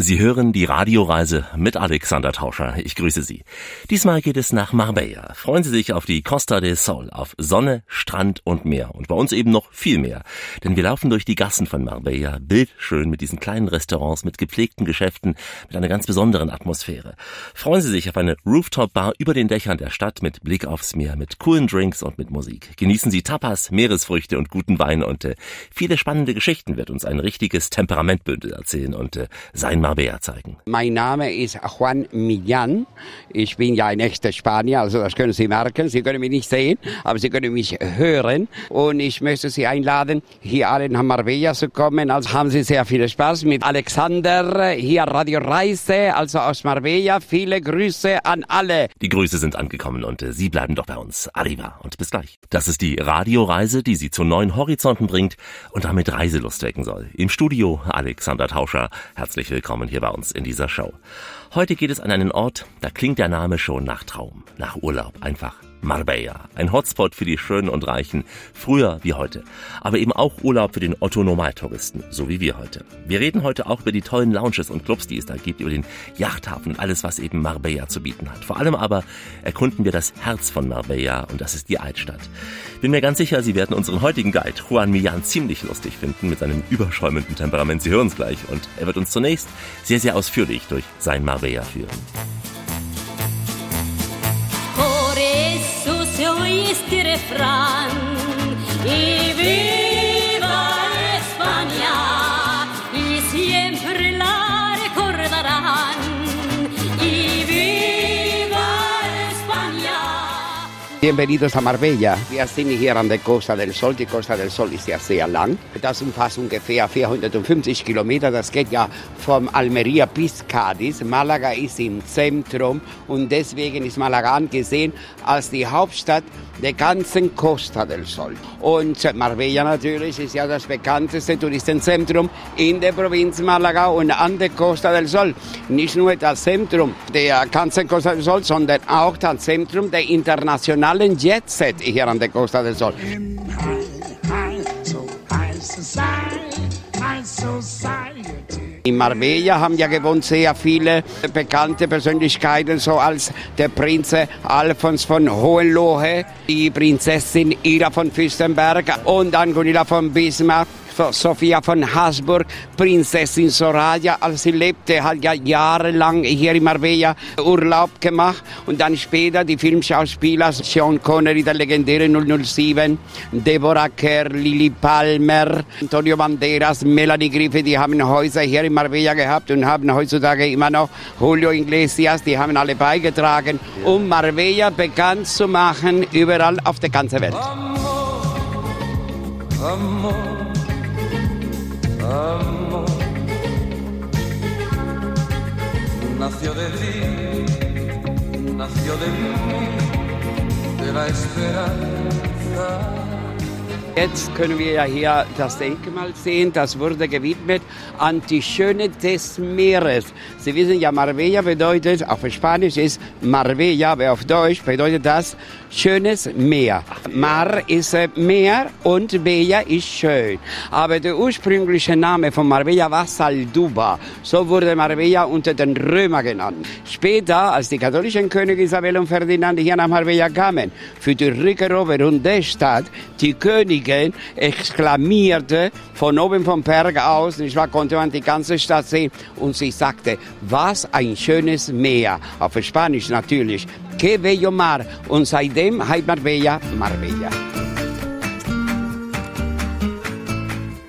Sie hören die Radioreise mit Alexander Tauscher. Ich grüße Sie. Diesmal geht es nach Marbella. Freuen Sie sich auf die Costa del Sol, auf Sonne, Strand und Meer. Und bei uns eben noch viel mehr. Denn wir laufen durch die Gassen von Marbella, bildschön mit diesen kleinen Restaurants, mit gepflegten Geschäften, mit einer ganz besonderen Atmosphäre. Freuen Sie sich auf eine Rooftop-Bar über den Dächern der Stadt mit Blick aufs Meer, mit coolen Drinks und mit Musik. Genießen Sie Tapas, Meeresfrüchte und guten Wein und äh, viele spannende Geschichten wird uns ein richtiges Temperamentbündel erzählen und äh, sein Marbella zeigen. Mein Name ist Juan Millán. Ich bin ja ein echter Spanier, also das können Sie merken. Sie können mich nicht sehen, aber Sie können mich hören. Und ich möchte Sie einladen, hier alle nach Marbella zu kommen. Also haben Sie sehr viel Spaß mit Alexander, hier Radio Reise, also aus Marbella. Viele Grüße an alle. Die Grüße sind angekommen und äh, Sie bleiben doch bei uns. Arriva und bis gleich. Das ist die Radioreise, die Sie zu neuen Horizonten bringt und damit Reiselust wecken soll. Im Studio Alexander Tauscher. Herzlich willkommen hier bei uns in dieser Show. Heute geht es an einen Ort, da klingt der Name schon nach Traum, nach Urlaub, einfach Marbella. Ein Hotspot für die Schönen und Reichen, früher wie heute. Aber eben auch Urlaub für den Otto-Normaltouristen, so wie wir heute. Wir reden heute auch über die tollen Lounges und Clubs, die es da gibt, über den Yachthafen und alles, was eben Marbella zu bieten hat. Vor allem aber erkunden wir das Herz von Marbella und das ist die Altstadt. Bin mir ganz sicher, Sie werden unseren heutigen Guide Juan Millan ziemlich lustig finden mit seinem überschäumenden Temperament. Sie hören es gleich und er wird uns zunächst sehr, sehr ausführlich durch sein Marbella führen. triste refrán. Y vi Bienvenidos a Marbella. Wir sind hier an der Costa del Sol. Die Costa del Sol ist ja sehr lang. Das umfasst ungefähr 450 Kilometer. Das geht ja vom Almeria bis Cadiz. Malaga ist im Zentrum und deswegen ist Malaga angesehen als die Hauptstadt der ganzen Costa del Sol. Und Marbella natürlich ist ja das bekannteste Touristenzentrum in der Provinz Malaga und an der Costa del Sol. Nicht nur das Zentrum der ganzen Costa del Sol, sondern auch das Zentrum der internationalen Jet Set hier an der Costa del Sol. In Marbella haben ja gewohnt sehr viele bekannte Persönlichkeiten, so als der Prinz Alfons von Hohenlohe, die Prinzessin Ida von Fürstenberg und dann Gunilla von Bismarck. Sophia von Habsburg, Prinzessin Soraya, als sie lebte, hat ja jahrelang hier in Marbella Urlaub gemacht und dann später die Filmschauspieler Sean Connery, der legendäre 007, Deborah Kerr, Lily Palmer, Antonio Banderas, Melanie Griffith, die haben Häuser hier in Marbella gehabt und haben heutzutage immer noch Julio Iglesias, die haben alle beigetragen, um Marbella bekannt zu machen, überall auf der ganzen Welt. Amor, amor. Amor nació de ti, nació de mí, de la esperanza. Jetzt können wir ja hier das Denkmal sehen, das wurde gewidmet an die Schöne des Meeres. Sie wissen ja, Marbella bedeutet, auf Spanisch ist Marbella, aber auf Deutsch bedeutet das schönes Meer. Mar ist äh, Meer und Bella ist schön. Aber der ursprüngliche Name von Marbella war Salduba. So wurde Marbella unter den Römern genannt. Später, als die katholischen Könige Isabel und Ferdinand hier nach Marbella kamen, für die Rückeroberung der Stadt, die Königin exklamierte von oben vom Berg aus, nicht wahr, konnte man die ganze Stadt sehen und sie sagte, was ein schönes Meer. Auf Spanisch natürlich. Que bello mar. Und seitdem heißt Marbella Marbella.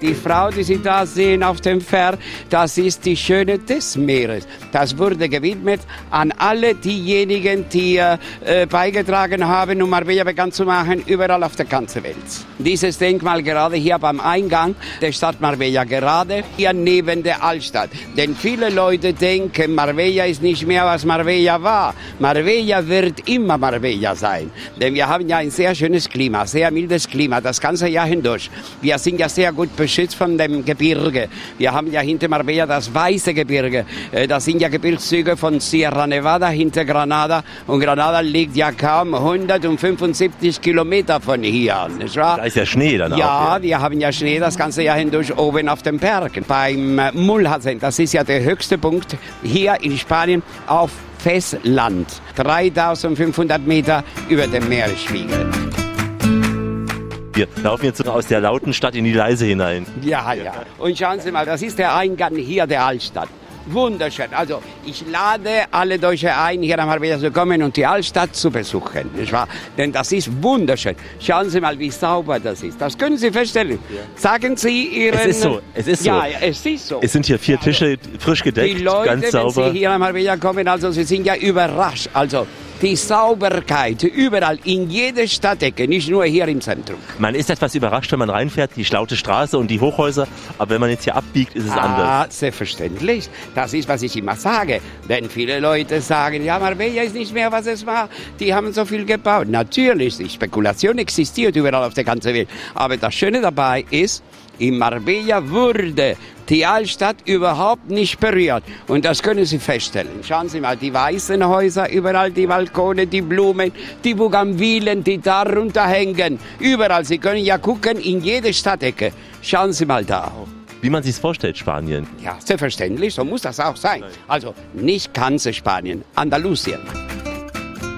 Die Frau, die Sie da sehen auf dem Pferd, das ist die Schöne des Meeres. Das wurde gewidmet an alle diejenigen, die äh, beigetragen haben, um Marbella bekannt zu machen, überall auf der ganzen Welt. Dieses Denkmal gerade hier beim Eingang der Stadt Marbella, gerade hier neben der Altstadt. Denn viele Leute denken, Marbella ist nicht mehr, was Marbella war. Marbella wird immer Marbella sein. Denn wir haben ja ein sehr schönes Klima, sehr mildes Klima, das ganze Jahr hindurch. Wir sind ja sehr gut beschützt geschützt von dem Gebirge. Wir haben ja hinter Marbella das Weiße Gebirge. Äh, Das sind ja Gebirgszüge von Sierra Nevada hinter Granada. Und Granada liegt ja kaum 175 Kilometer von hier, nicht wahr? Da ist ja Schnee dann Ja, auch. wir haben ja Schnee das ganze Jahr hindurch oben auf den Bergen. Beim äh, Mulhacen, das ist ja der höchste Punkt hier in Spanien auf Festland. 3500 Meter über dem Meeresspiegel. Wir laufen jetzt aus der lauten Stadt in die leise hinein. Ja, ja. Und schauen Sie mal, das ist der Eingang hier der Altstadt. Wunderschön. Also ich lade alle Deutsche ein, hier nach Marbella zu kommen und die Altstadt zu besuchen. Nicht wahr? Denn das ist wunderschön. Schauen Sie mal, wie sauber das ist. Das können Sie feststellen. Sagen Sie Ihren... Es ist so, es ist so. Ja, es ist so. Es sind hier vier Tische frisch gedeckt, Die Leute, ganz wenn sauber. sie hier nach Marbella kommen, also sie sind ja überrascht. Also die Sauberkeit überall, in jeder Stadtecke, nicht nur hier im Zentrum. Man ist etwas überrascht, wenn man reinfährt, die schlaute Straße und die Hochhäuser, aber wenn man jetzt hier abbiegt, ist es anders. Ah, selbstverständlich. Das ist, was ich immer sage. Denn viele Leute sagen, ja, Marbella ist nicht mehr, was es war. Die haben so viel gebaut. Natürlich, die Spekulation existiert überall auf der ganzen Welt. Aber das Schöne dabei ist, in Marbella wurde die Altstadt überhaupt nicht berührt. Und das können Sie feststellen. Schauen Sie mal, die weißen Häuser, überall die Balkone, die Blumen, die Bougainvillen, die darunter hängen. Überall. Sie können ja gucken, in jede Stadtecke. Schauen Sie mal da. Wie man sich vorstellt, Spanien. Ja, selbstverständlich, so muss das auch sein. Also nicht ganz Spanien, Andalusien.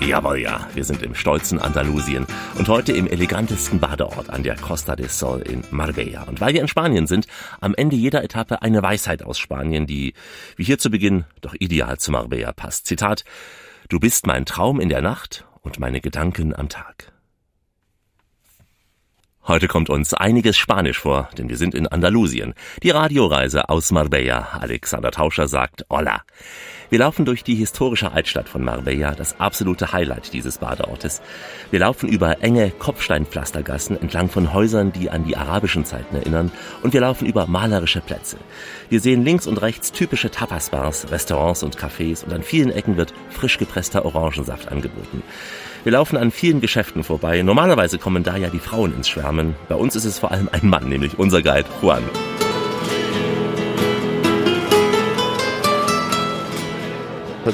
Jawohl, ja, wir sind im stolzen Andalusien und heute im elegantesten Badeort an der Costa del Sol in Marbella. Und weil wir in Spanien sind, am Ende jeder Etappe eine Weisheit aus Spanien, die, wie hier zu Beginn, doch ideal zu Marbella passt. Zitat, Du bist mein Traum in der Nacht und meine Gedanken am Tag. Heute kommt uns einiges Spanisch vor, denn wir sind in Andalusien. Die Radioreise aus Marbella. Alexander Tauscher sagt Hola. Wir laufen durch die historische Altstadt von Marbella, das absolute Highlight dieses Badeortes. Wir laufen über enge Kopfsteinpflastergassen entlang von Häusern, die an die arabischen Zeiten erinnern, und wir laufen über malerische Plätze. Wir sehen links und rechts typische Tapas-Bars, Restaurants und Cafés und an vielen Ecken wird frisch gepresster Orangensaft angeboten. Wir laufen an vielen Geschäften vorbei. Normalerweise kommen da ja die Frauen ins Schwärmen. Bei uns ist es vor allem ein Mann, nämlich unser Guide Juan.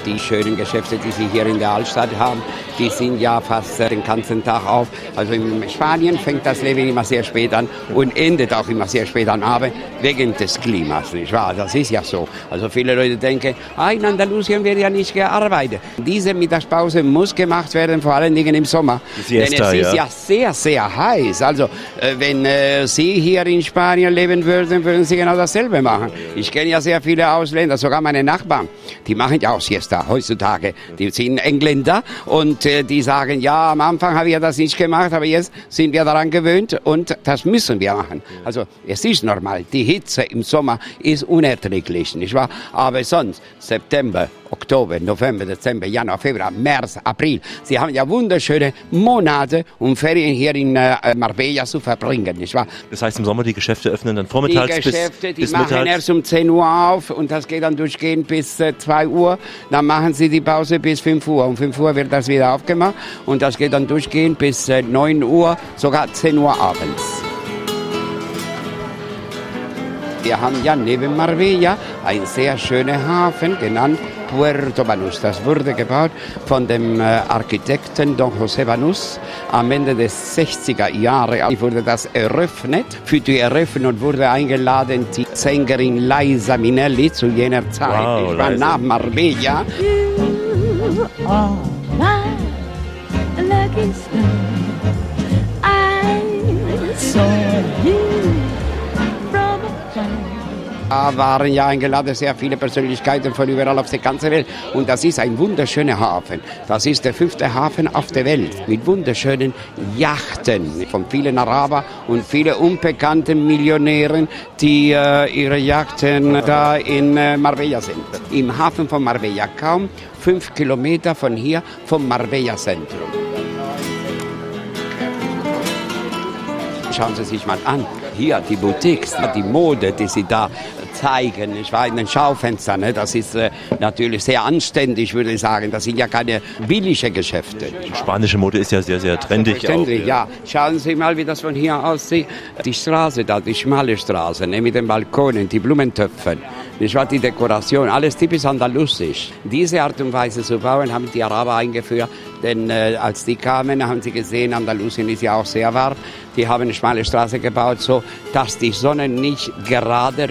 Die schönen Geschäfte, die Sie hier in der Altstadt haben, die sind ja fast den ganzen Tag auf. Also in Spanien fängt das Leben immer sehr spät an und endet auch immer sehr spät am Abend wegen des Klimas, nicht wahr? Das ist ja so. Also viele Leute denken, ah, in Andalusien wird ja nicht gearbeitet. Diese Mittagspause muss gemacht werden, vor allen Dingen im Sommer. Siesta, Denn es ist ja. ja sehr, sehr heiß. Also äh, wenn äh, Sie hier in Spanien leben würden, würden Sie genau dasselbe machen. Ich kenne ja sehr viele Ausländer, sogar meine Nachbarn, die machen ja auch Siesta heutzutage. Die sind Engländer und die sagen, ja, am Anfang habe ich das nicht gemacht, aber jetzt sind wir daran gewöhnt und das müssen wir machen. Also es ist normal. Die Hitze im Sommer ist unerträglich, nicht wahr? Aber sonst, September, Oktober, November, Dezember, Januar, Februar, März, April. Sie haben ja wunderschöne Monate, um Ferien hier in äh, Marbella zu verbringen, nicht wahr? Das heißt, im Sommer die Geschäfte öffnen dann Die vormittags Geschäfte, bis, die bis machen mittags. erst um 10 Uhr auf und das geht dann durchgehend bis äh, 2 Uhr. Dann machen sie die Pause bis 5 Uhr. Um 5 Uhr wird das wieder aufgemacht und das geht dann durchgehend bis äh, 9 Uhr, sogar 10 Uhr abends. Wir haben ja neben Marbella einen sehr schönen Hafen genannt Puerto Banús. Das wurde gebaut von dem äh, Architekten Don José Banús am Ende des 60er Jahre. wurde das eröffnet. Für die Eröffnung wurde eingeladen die Sängerin Liza Minnelli zu jener Zeit. Wow, ich war Liza. nach Marbella. All my lucky star. I saw you. Da waren ja eingeladen sehr viele Persönlichkeiten von überall auf der ganzen Welt. Und das ist ein wunderschöner Hafen. Das ist der fünfte Hafen auf der Welt mit wunderschönen Yachten von vielen Araber und vielen unbekannten Millionären, die äh, ihre Yachten da in äh, Marbella sind. Im Hafen von Marbella, kaum fünf Kilometer von hier vom Marbella Zentrum. Schauen Sie sich mal an. Hier die Boutiques, die Mode, die Sie da zeigen, nicht wahr, in den Schaufenstern. Ne? Das ist äh, natürlich sehr anständig, würde ich sagen. Das sind ja keine billige Geschäfte. Spanische Mode ist ja sehr, sehr trendig. Verständlich, ja. Schauen Sie mal, wie das von hier aussieht. Die Straße da, die schmale Straße, ne, mit den Balkonen, die Blumentöpfen. Das war die Dekoration, alles typisch andalusisch. Diese Art und Weise zu bauen haben die Araber eingeführt, denn äh, als die kamen, haben sie gesehen, Andalusien ist ja auch sehr warm. Die haben eine schmale Straße gebaut, so dass die Sonne nicht gerade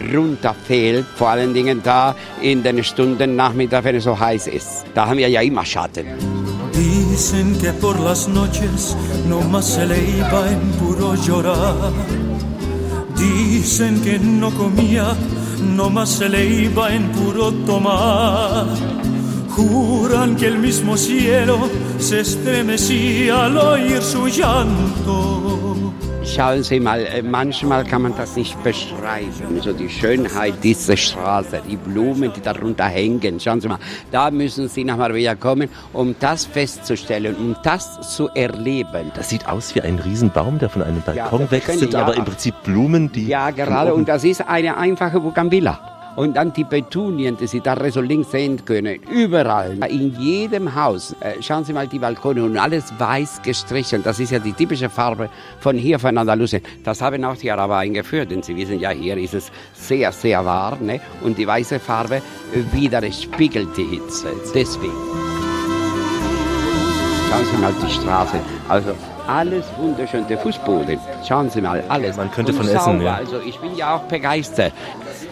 runterfällt, vor allen Dingen da in den Stunden Nachmittag, wenn es so heiß ist. Da haben wir ja immer Schatten. Dicen que por las noches no más se le iba en puro llorar. Dicen que no comía, no más se le iba en puro tomar. Juran que el mismo cielo se estremecía al oír su llanto. Schauen Sie mal, äh, manchmal kann man das nicht beschreiben. So die Schönheit dieser Straße, die Blumen, die darunter hängen. Schauen Sie mal, da müssen Sie nach Marbella kommen, um das festzustellen, um das zu erleben. Das sieht aus wie ein Riesenbaum, der von einem Balkon das wächst, sind ja. aber im Prinzip Blumen, die... Ja, gerade. Und das ist eine einfache Bougainvillea. Und dann die Petunien, die Sie da rechts und links sehen können. Überall, in jedem Haus. Äh, schauen Sie mal die Balkone und alles weiß gestrichen. Das ist ja die typische Farbe von hier, von Andalusien. Das haben auch die Araber eingeführt, denn Sie wissen ja, hier ist es sehr, sehr warm. Ne? Und die weiße Farbe äh, widerspiegelt die Hitze. Deswegen. Schauen Sie mal die Straße. Also alles wunderschön. Der Fußboden. Schauen Sie mal, alles. Man könnte von essen, sauber. ja. Also ich bin ja auch begeistert.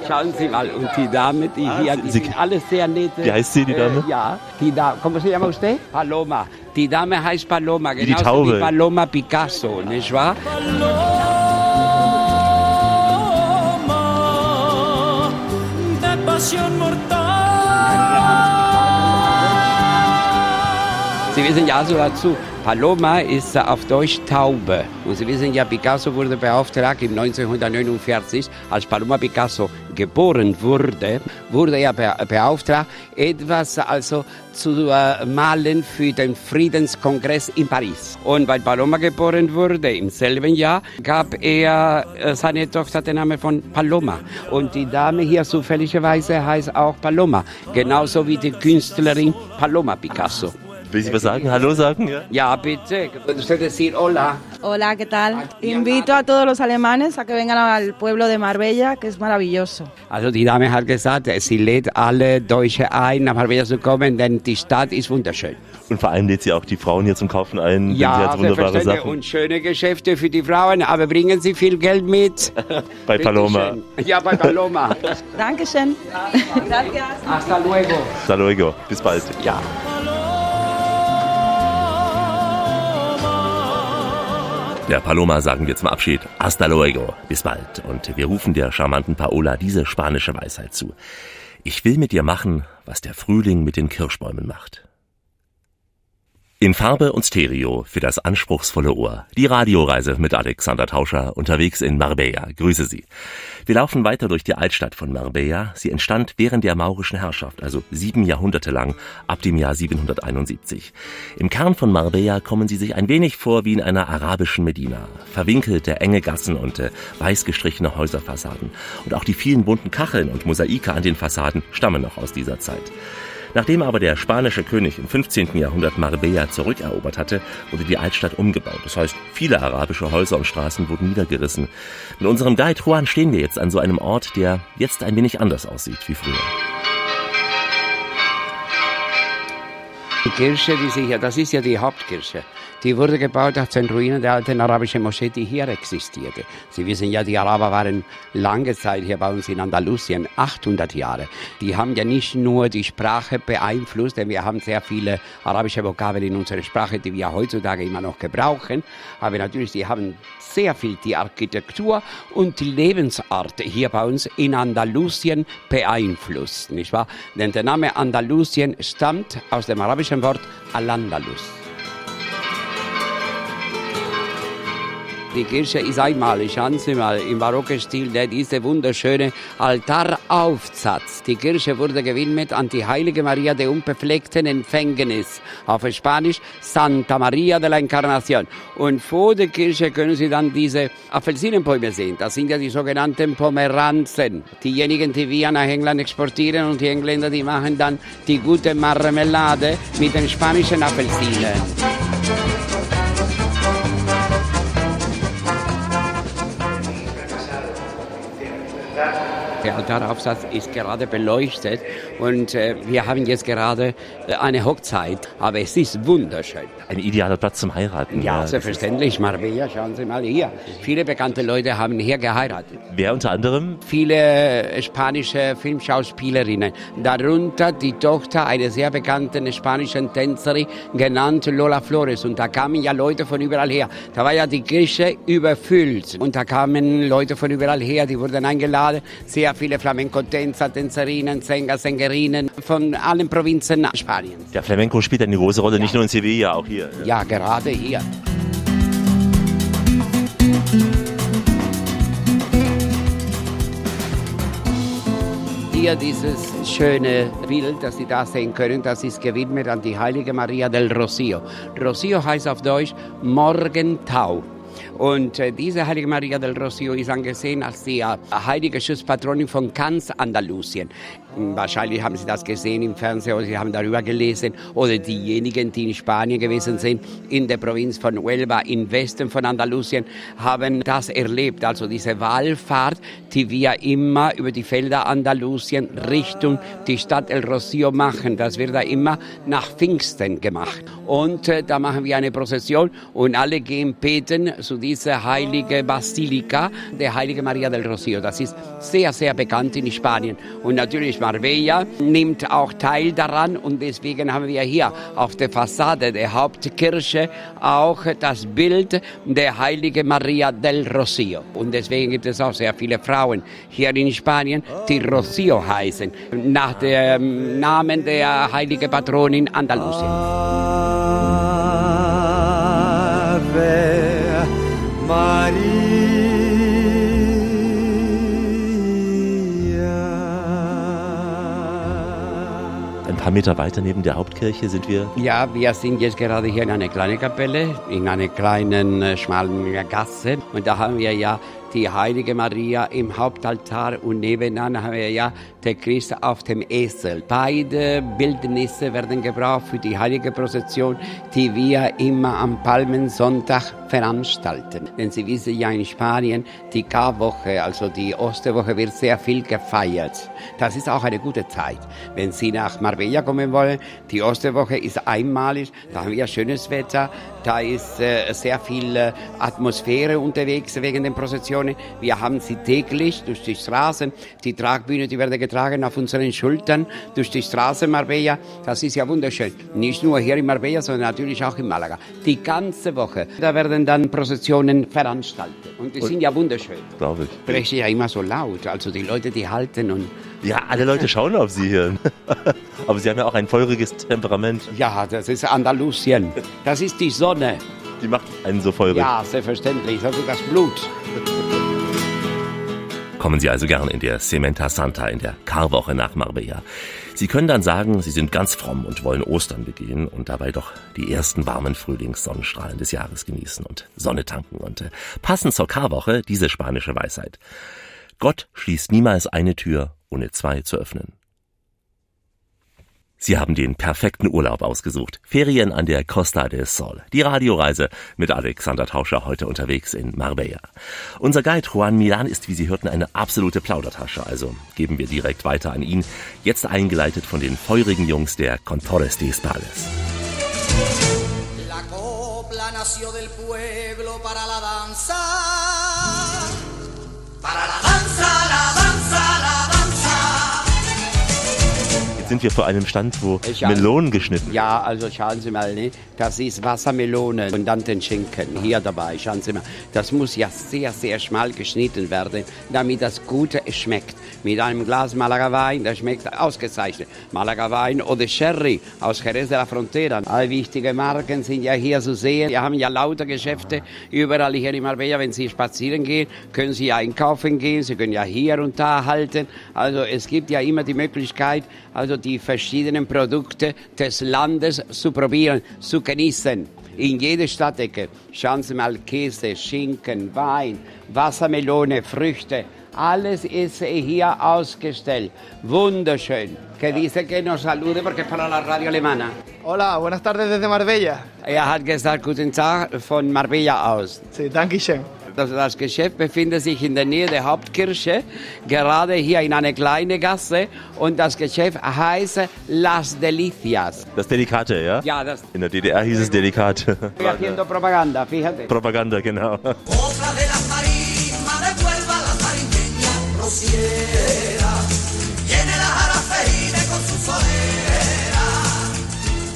Schauen Sie mal, und die Dame, die hier, die Sie- sind alle sehr nett. Wie heißt sie, die Dame? Äh, ja, die Dame, ¿cómo se llama usted? Paloma. Die Dame heißt Paloma, die genauso Taube. wie Paloma Picasso, nicht wahr? Paloma de pasión mortal. Sie wissen ja also dazu, Paloma ist auf Deutsch Taube. Und Sie wissen ja, Picasso wurde beauftragt im 1949, als Paloma Picasso geboren wurde, wurde er be beauftragt, etwas also zu äh, malen für den Friedenskongress in Paris. Und weil Paloma geboren wurde im selben Jahr, gab er äh, seine Tochter den Namen von Paloma. Und die Dame hier zufälligerweise heißt auch Paloma, genauso wie die Künstlerin Paloma Picasso. Will Sie was sagen? Hallo sagen? Ja? Ja, bitte. ¿Puede usted decir hola? Hola, ¿qué tal? Invito a todos los alemanes a que vengan al pueblo de Marbella, que es maravilloso. Also die Dame hat gesagt, sie lädt alle Deutsche ein, nach Marbella zu kommen, denn die Stadt ist wunderschön. Und vor allem lädt sie auch die Frauen hier zum Kaufen ein, Ja, hat wunderbare. Sachen. und schöne Geschäfte für die Frauen, aber bringen Sie viel Geld mit. Bei Paloma. Ja, bei Paloma. Dankeschön. Gracias. Hasta luego. Hasta luego. Bis bald. Ja. Der Paloma sagen wir zum Abschied Hasta luego, bis bald. Und wir rufen der charmanten Paola diese spanische Weisheit zu. Ich will mit dir machen, was der Frühling mit den Kirschbäumen macht. In Farbe und Stereo für das anspruchsvolle Ohr. Die Radioreise mit Alexander Tauscher unterwegs in Marbella. Grüße Sie. Wir laufen weiter durch die Altstadt von Marbella. Sie entstand während der maurischen Herrschaft, also sieben Jahrhunderte lang, ab dem Jahr 771. Im Kern von Marbella kommen Sie sich ein wenig vor wie in einer arabischen Medina. Verwinkelte, enge Gassen und äh, weiß gestrichene Häuserfassaden. Und auch die vielen bunten Kacheln und Mosaike an den Fassaden stammen noch aus dieser Zeit. Nachdem aber der spanische König im 15. Jahrhundert Marbella zurückerobert hatte, wurde die Altstadt umgebaut. Das heißt, viele arabische Häuser und Straßen wurden niedergerissen. Mit unserem Guide Juan stehen wir jetzt an so einem Ort, der jetzt ein wenig anders aussieht wie früher. Die Kirche, die Sie hier, das ist ja die Hauptkirche. Die wurde gebaut aus den Ruinen der alten arabischen Moschee, die hier existierte. Sie wissen ja, die Araber waren lange Zeit hier bei uns in Andalusien, 800 Jahre. Die haben ja nicht nur die Sprache beeinflusst, denn wir haben sehr viele arabische Vokabeln in unserer Sprache, die wir heutzutage immer noch gebrauchen. Aber natürlich, die haben sehr viel die Architektur und die Lebensart hier bei uns in Andalusien beeinflusst, nicht wahr? Denn der Name Andalusien stammt aus dem arabischen Wort Al-Andalus. Die Kirche ist einmalig. Schauen Sie mal, im barocken Stil, der diese wunderschöne Altaraufsatz. Die Kirche wurde gewidmet an die heilige Maria der unbefleckten Empfängnis. Auf Spanisch Santa Maria de la Encarnación. Und vor der Kirche können Sie dann diese Apfelsinenbäume sehen. Das sind ja die sogenannten Pomeranzen. Diejenigen, die wir nach England exportieren und die Engländer, die machen dann die gute Marmelade mit den spanischen Apfelsinen. Der Altaraufsatz ist gerade beleuchtet und äh, wir haben jetzt gerade äh, eine Hochzeit, aber es ist wunderschön. Ein idealer Platz zum Heiraten. Ja, das selbstverständlich. Marbella, schauen Sie mal hier. Viele bekannte Leute haben hier geheiratet. Wer unter anderem? Viele äh, spanische Filmschauspielerinnen, darunter die Tochter einer sehr bekannten spanischen Tänzerin, genannt Lola Flores. Und da kamen ja Leute von überall her. Da war ja die Kirche überfüllt. Und da kamen Leute von überall her, die wurden eingeladen. Sehr viele Flamenco-Tänzer, Tänzerinnen, Sänger, Sängerinnen von allen Provinzen Spaniens. Der Flamenco spielt eine große Rolle, nicht nur in Sevilla, auch hier. Ja, gerade hier. Hier dieses schöne Bild, das Sie da sehen können, das ist gewidmet an die heilige Maria del Rocío. Rocío heißt auf Deutsch Morgentau. Und äh, diese heilige Maria del Rocío ist angesehen als die äh, heilige Schutzpatronin von ganz Andalusien. Wahrscheinlich haben Sie das gesehen im Fernsehen oder Sie haben darüber gelesen. Oder diejenigen, die in Spanien gewesen sind, in der Provinz von Huelva, im Westen von Andalusien, haben das erlebt. Also diese Wallfahrt, die wir immer über die Felder Andalusien Richtung die Stadt El Rocío machen. Das wird da immer nach Pfingsten gemacht. Und äh, da machen wir eine Prozession und alle gehen beten zu dieser heilige Basilika, der heilige Maria del Rocío. Das ist sehr, sehr bekannt in Spanien. Und natürlich Marbella nimmt auch teil daran und deswegen haben wir hier auf der Fassade der Hauptkirche auch das Bild der heiligen Maria del Rocío. Und deswegen gibt es auch sehr viele Frauen hier in Spanien, die Rocío heißen, nach dem Namen der heiligen Patronin Andalusien. Ave paar Meter weiter neben der Hauptkirche sind wir. Ja, wir sind jetzt gerade hier in einer kleinen Kapelle, in einer kleinen äh, schmalen Gasse. Und da haben wir ja die heilige Maria im Hauptaltar und nebenan haben wir ja der Christ auf dem Esel. Beide Bildnisse werden gebraucht für die heilige Prozession, die wir immer am Palmensonntag veranstalten. Denn Sie wissen ja in Spanien, die Karwoche, also die Osterwoche, wird sehr viel gefeiert. Das ist auch eine gute Zeit. Wenn Sie nach Marbella kommen wollen, die Osterwoche ist einmalig, da haben wir schönes Wetter, da ist äh, sehr viel äh, Atmosphäre unterwegs wegen den Prozessionen. Wir haben sie täglich durch die Straßen, die Tragbühne, die werden getragen auf unseren Schultern durch die Straße Marbella. Das ist ja wunderschön. Nicht nur hier in Marbella, sondern natürlich auch in Malaga. Die ganze Woche. Da werden dann Prozessionen veranstaltet. Und die sind ja wunderschön. Glaube ich. Vielleicht ja immer so laut. Also die Leute, die halten und Ja, alle Leute schauen auf Sie hier. Aber Sie haben ja auch ein feuriges Temperament. ja, das ist Andalusien. Das ist die Sonne. Die macht einen so feurig. Ja, selbstverständlich. Das ist das Blut. Kommen Sie also gern in der Sementa Santa, in der Karwoche nach Marbella. Sie können dann sagen, Sie sind ganz fromm und wollen Ostern begehen und dabei doch die ersten warmen Frühlingssonnenstrahlen des Jahres genießen und Sonne tanken. Und äh, passend zur Karwoche diese spanische Weisheit. Gott schließt niemals eine Tür, ohne zwei zu öffnen. Sie haben den perfekten Urlaub ausgesucht. Ferien an der Costa del Sol. Die Radioreise mit Alexander Tauscher heute unterwegs in Marbella. Unser Guide Juan Milan ist, wie Sie hörten, eine absolute Plaudertasche. Also geben wir direkt weiter an ihn. Jetzt eingeleitet von den feurigen Jungs der Contores de Espales. Para la danza. Para la danza, sind wir vor einem Stand, wo Ich. Melonen geschnitten Ja, also schauen Sie mal, ne? das ist Wassermelone und dann den Schinken hier dabei. Schauen Sie mal, das muss ja sehr, sehr schmal geschnitten werden, damit das Gute schmeckt. Mit einem Glas Malaga Wein, das schmeckt ausgezeichnet. Malaga Wein oder Sherry aus Jerez de la Frontera. Alle wichtigen Marken sind ja hier zu sehen. Wir haben ja lauter Geschäfte überall hier in Marbella. Wenn Sie spazieren gehen, können Sie ja einkaufen gehen. Sie können ja hier und da halten. Also es gibt ja immer die Möglichkeit, also die verschiedenen Produkte des Landes zu probieren, zu genießen. In jeder Stadtecke. Schauen Sie mal Käse, Schinken, Wein, Wassermelone, Früchte. Alles ist hier ausgestellt. Wunderschön. Que dice que nos salude porque es para la radio alemana. Hola, buenas tardes desde Marbella. Er hat gesagt, guten Tag von Marbella aus. Sí, danke schön. Das, das Geschäft befindet sich in der Nähe der Hauptkirche, gerade hier in einer kleinen Gasse. Und das Geschäft heißt Las Delicias. Das Delikate, ja? Ja, das In der DDR hieß es Delikate. estoy haciendo propaganda, fíjate. Propaganda, genau conociera.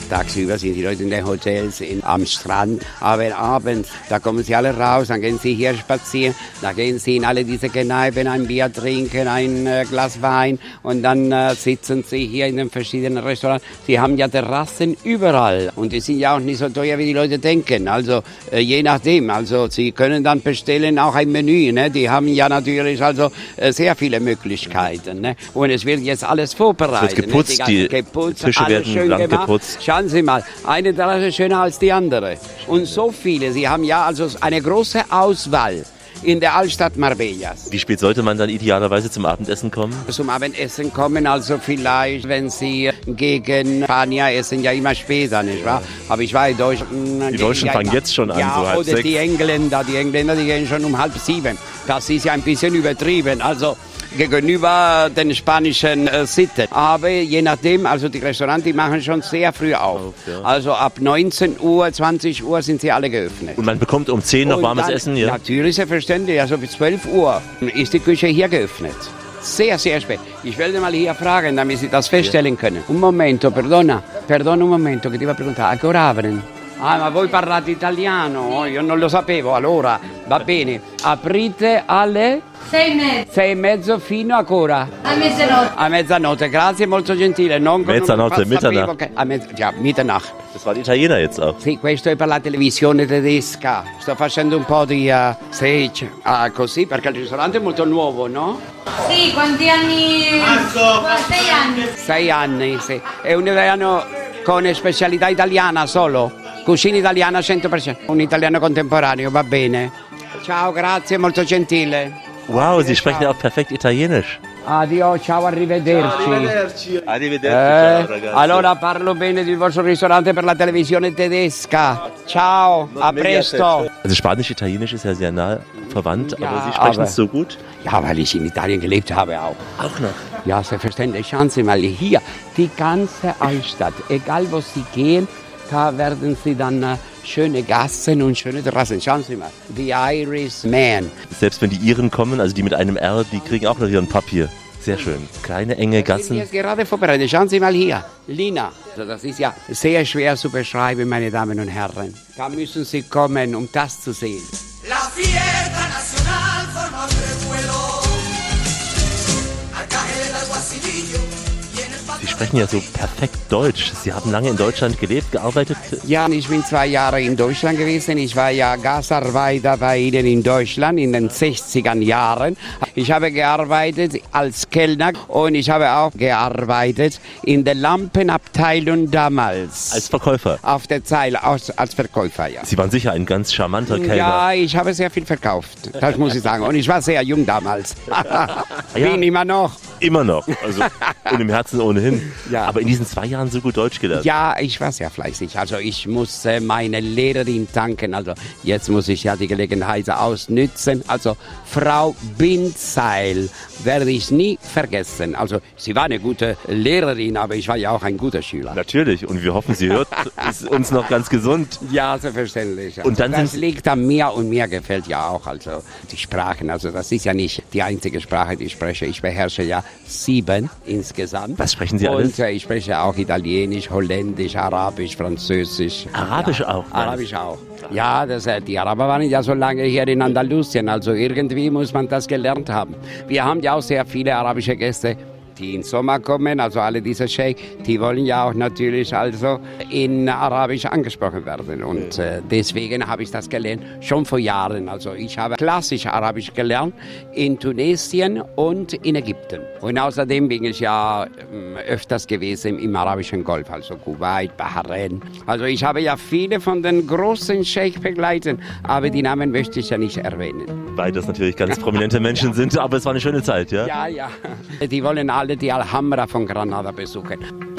Tagsüber sind die Leute in den Hotels in, am Strand, aber abends, da kommen sie alle raus, dann gehen sie hier spazieren, da gehen sie in alle diese Kneipen, ein Bier trinken, ein äh, Glas Wein und dann äh, sitzen sie hier in den verschiedenen Restaurants. Sie haben ja Terrassen überall und die sind ja auch nicht so teuer, wie die Leute denken. Also äh, je nachdem, also sie können dann bestellen auch ein Menü, ne? die haben ja natürlich also äh, sehr viele Möglichkeiten. Ne? Und es wird jetzt alles vorbereitet. Es wird geputzt, ne? die geputzt, Tische werden schön blank gemacht. geputzt. Schauen Sie mal, eine Terrasse schöner als die andere. Und so viele. Sie haben ja also eine große Auswahl in der Altstadt Marbellas. Wie spät sollte man dann idealerweise zum Abendessen kommen? Zum Abendessen kommen also vielleicht, wenn Sie gegen Spanier essen, ja immer später, nicht wahr? Aber ich war in Deutschland... Die Deutschen fangen jetzt schon an, ja, so halb oder sechs. die Engländer, die Engländer, die gehen schon um halb sieben. Das ist ja ein bisschen übertrieben. Also gegenüber den spanischen äh, Sitten. Aber je nachdem, also die Restaurants, die machen schon sehr früh auf. Ja. Also ab 19 Uhr, 20 Uhr sind sie alle geöffnet. Und man bekommt um 10 noch Und warmes dann- Essen, ja? Natürlich, selbstverständlich. Also bis 12 Uhr ist die Küche hier geöffnet. Sehr, sehr spät. Ich werde mal hier fragen, damit Sie das feststellen können. Un momento, perdona. Perdona un momento, che ti va a preguntare. A che ora aprono? Ah, ma voi parlate italiano? Oh, io non lo sapevo. Allora, va bene. Aprite alle Sei mezzo, sei e mezzo fino a che ora? a mezzanotte. A mezzanotte. Grazie, molto gentile. Non Mezzanotte, Mitternacht. che- a mezz- già, Mitternacht. Das war jetzt auch. Sì, questo è per la televisione tedesca. Sto facendo un po' di uh, stage. Ah, così, perché il ristorante è molto nuovo, no? Sì, quanti anni? Sei anni. Sei anni, sì. È un italiano con specialità italiana solo. Cucina italiana 100%. Un italiano contemporaneo, va bene. Ciao, grazie, molto gentile. Wow, Sie sprechen ja auch perfekt Italienisch. Addio, ciao, arrivederci. Arrivederci. Arrivederci, Eh, allora parlo bene del vostro ristorante per la televisione tedesca. Ciao, a presto. Also Spanisch-Italienisch ist ja sehr nah verwandt, Ja, aber Sie sprechen es so gut. Ja, weil ich in Italien gelebt habe auch. Auch noch. Ja, selbstverständlich. Schauen Sie mal hier, die ganze Altstadt, egal wo Sie gehen, da werden Sie dann äh, schöne Gassen und schöne Terrassen. Schauen Sie mal, The Irish Man. Selbst wenn die Iren kommen, also die mit einem R, die kriegen auch noch ihren Papier. Sehr schön. Kleine, enge Sind Gassen. jetzt gerade vorbereitet. Schauen Sie mal hier, Lina. Also Das ist ja sehr schwer zu beschreiben, meine Damen und Herren. Da müssen Sie kommen, um das zu sehen. La fiesta nacional forma un revuelo. Sprechen ja so perfekt Deutsch. Sie haben lange in Deutschland gelebt, gearbeitet. Ja, ich bin zwei Jahre in Deutschland gewesen. Ich war ja Gasarbeiter bei Ihnen in Deutschland in den 60er Jahren. Ich habe gearbeitet als Kellner und ich habe auch gearbeitet in der Lampenabteilung damals. Als Verkäufer. auf der Zeile als, als Verkäufer, ja. Sie waren sicher ein ganz charmanter Kellner. Ja, ich habe sehr viel verkauft, das muss ich sagen. Und ich war sehr jung damals. Bin immer noch. Immer noch. Also, und im Herzen ohnehin. Ja. Aber in diesen zwei Jahren so gut Deutsch gelernt. Ja, ich war sehr fleißig. Also ich musste meine Lehrerin danken. Also jetzt muss ich ja die Gelegenheit ausnützen. Also Frau Bindseil werde ich nie vergessen. Also sie war eine gute Lehrerin, aber ich war ja auch ein guter Schüler. Natürlich. Und wir hoffen, sie hört uns noch ganz gesund. Ja, selbstverständlich. Also Und dann das sind- liegt an mir und mir gefällt ja auch also die Sprachen. Also das ist ja nicht die einzige Sprache, die ich spreche. Ich beherrsche ja sieben insgesamt. Was sprechen Sie alles? Und äh, ich spreche auch Italienisch, Holländisch, Arabisch, Französisch. Arabisch ja, auch? Arabisch auch. Ja, das, äh, die Araber waren ja so lange hier in Andalusien, also irgendwie muss man das gelernt haben. Wir haben ja auch sehr viele arabische Gäste die im Sommer kommen, also alle diese Sheikh, die wollen ja auch natürlich also in Arabisch angesprochen werden. Und äh, deswegen habe ich das gelernt, schon vor Jahren. Also ich habe klassisch Arabisch gelernt in Tunesien und in Ägypten. Und außerdem bin ich ja ähm, öfters gewesen im arabischen Golf, also Kuwait, Bahrain. Also ich habe ja viele von den großen Sheikh begleitet, aber die Namen möchte ich ja nicht erwähnen. Weil das natürlich ganz prominente Menschen sind, aber es war eine schöne Zeit, ja? Ja, ja. Die wollen alle die Alhambra von Granada besuchen.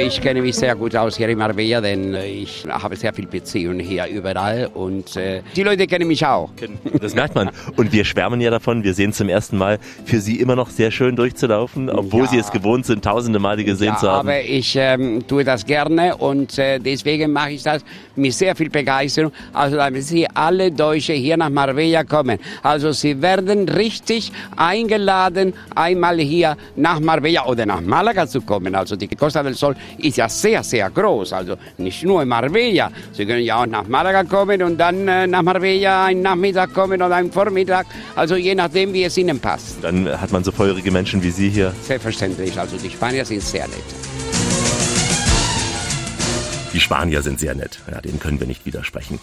Ich kenne mich sehr gut aus hier in Marbella, denn ich habe sehr viele Beziehungen hier überall und äh, die Leute kennen mich auch. Das merkt man. Und wir schwärmen ja davon. Wir sehen zum ersten Mal für Sie immer noch sehr schön durchzulaufen, obwohl Ja. Sie es gewohnt sind, tausende Male gesehen Ja, zu haben. aber ich ähm, tue das gerne und äh, deswegen mache ich das mit sehr viel Begeisterung. Also damit Sie alle Deutsche hier nach Marbella kommen. Also Sie werden richtig eingeladen, einmal hier nach Marbella oder nach Malaga zu kommen. Also die Costa del Sol ist ja sehr, sehr groß. Also nicht nur in Marbella. Sie können ja auch nach Malaga kommen und dann äh, nach Marbella einen Nachmittag kommen oder einen Vormittag. Also je nachdem, wie es Ihnen passt. Dann hat man so feurige Menschen wie Sie hier. Selbstverständlich. Also die Spanier sind sehr nett. Die Spanier sind sehr nett. Ja, dem können wir nicht widersprechen.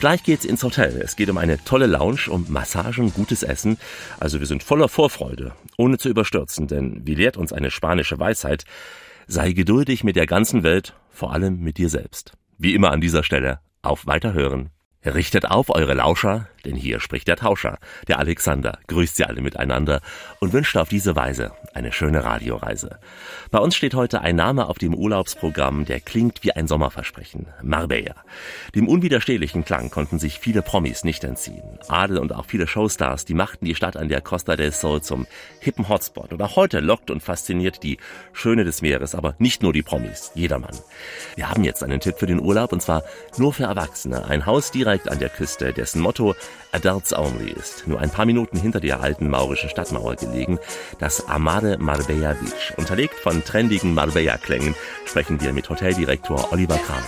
Gleich geht's ins Hotel. Es geht um eine tolle Lounge, um Massagen, gutes Essen. Also wir sind voller Vorfreude, ohne zu überstürzen, denn wie lehrt uns eine spanische Weisheit, sei geduldig mit der ganzen Welt, vor allem mit dir selbst. Wie immer an dieser Stelle, auf Weiterhören. Richtet auf eure Lauscher, denn hier spricht der Tauscher, der Alexander, grüßt sie alle miteinander und wünscht auf diese Weise eine schöne Radioreise. Bei uns steht heute ein Name auf dem Urlaubsprogramm, der klingt wie ein Sommerversprechen. Marbella. Dem unwiderstehlichen Klang konnten sich viele Promis nicht entziehen. Adel und auch viele Showstars, die machten die Stadt an der Costa del Sol zum hippen Hotspot. Und auch heute lockt und fasziniert die Schöne des Meeres, aber nicht nur die Promis, jedermann. Wir haben jetzt einen Tipp für den Urlaub und zwar nur für Erwachsene. Ein Haus direkt an der Küste, dessen Motto Adults Only ist. Nur ein paar Minuten hinter der alten maurischen Stadtmauer gelegen. Das Amade Marbella Beach. Unterlegt von trendigen Marbella-Klängen sprechen wir mit Hoteldirektor Oliver Kramer.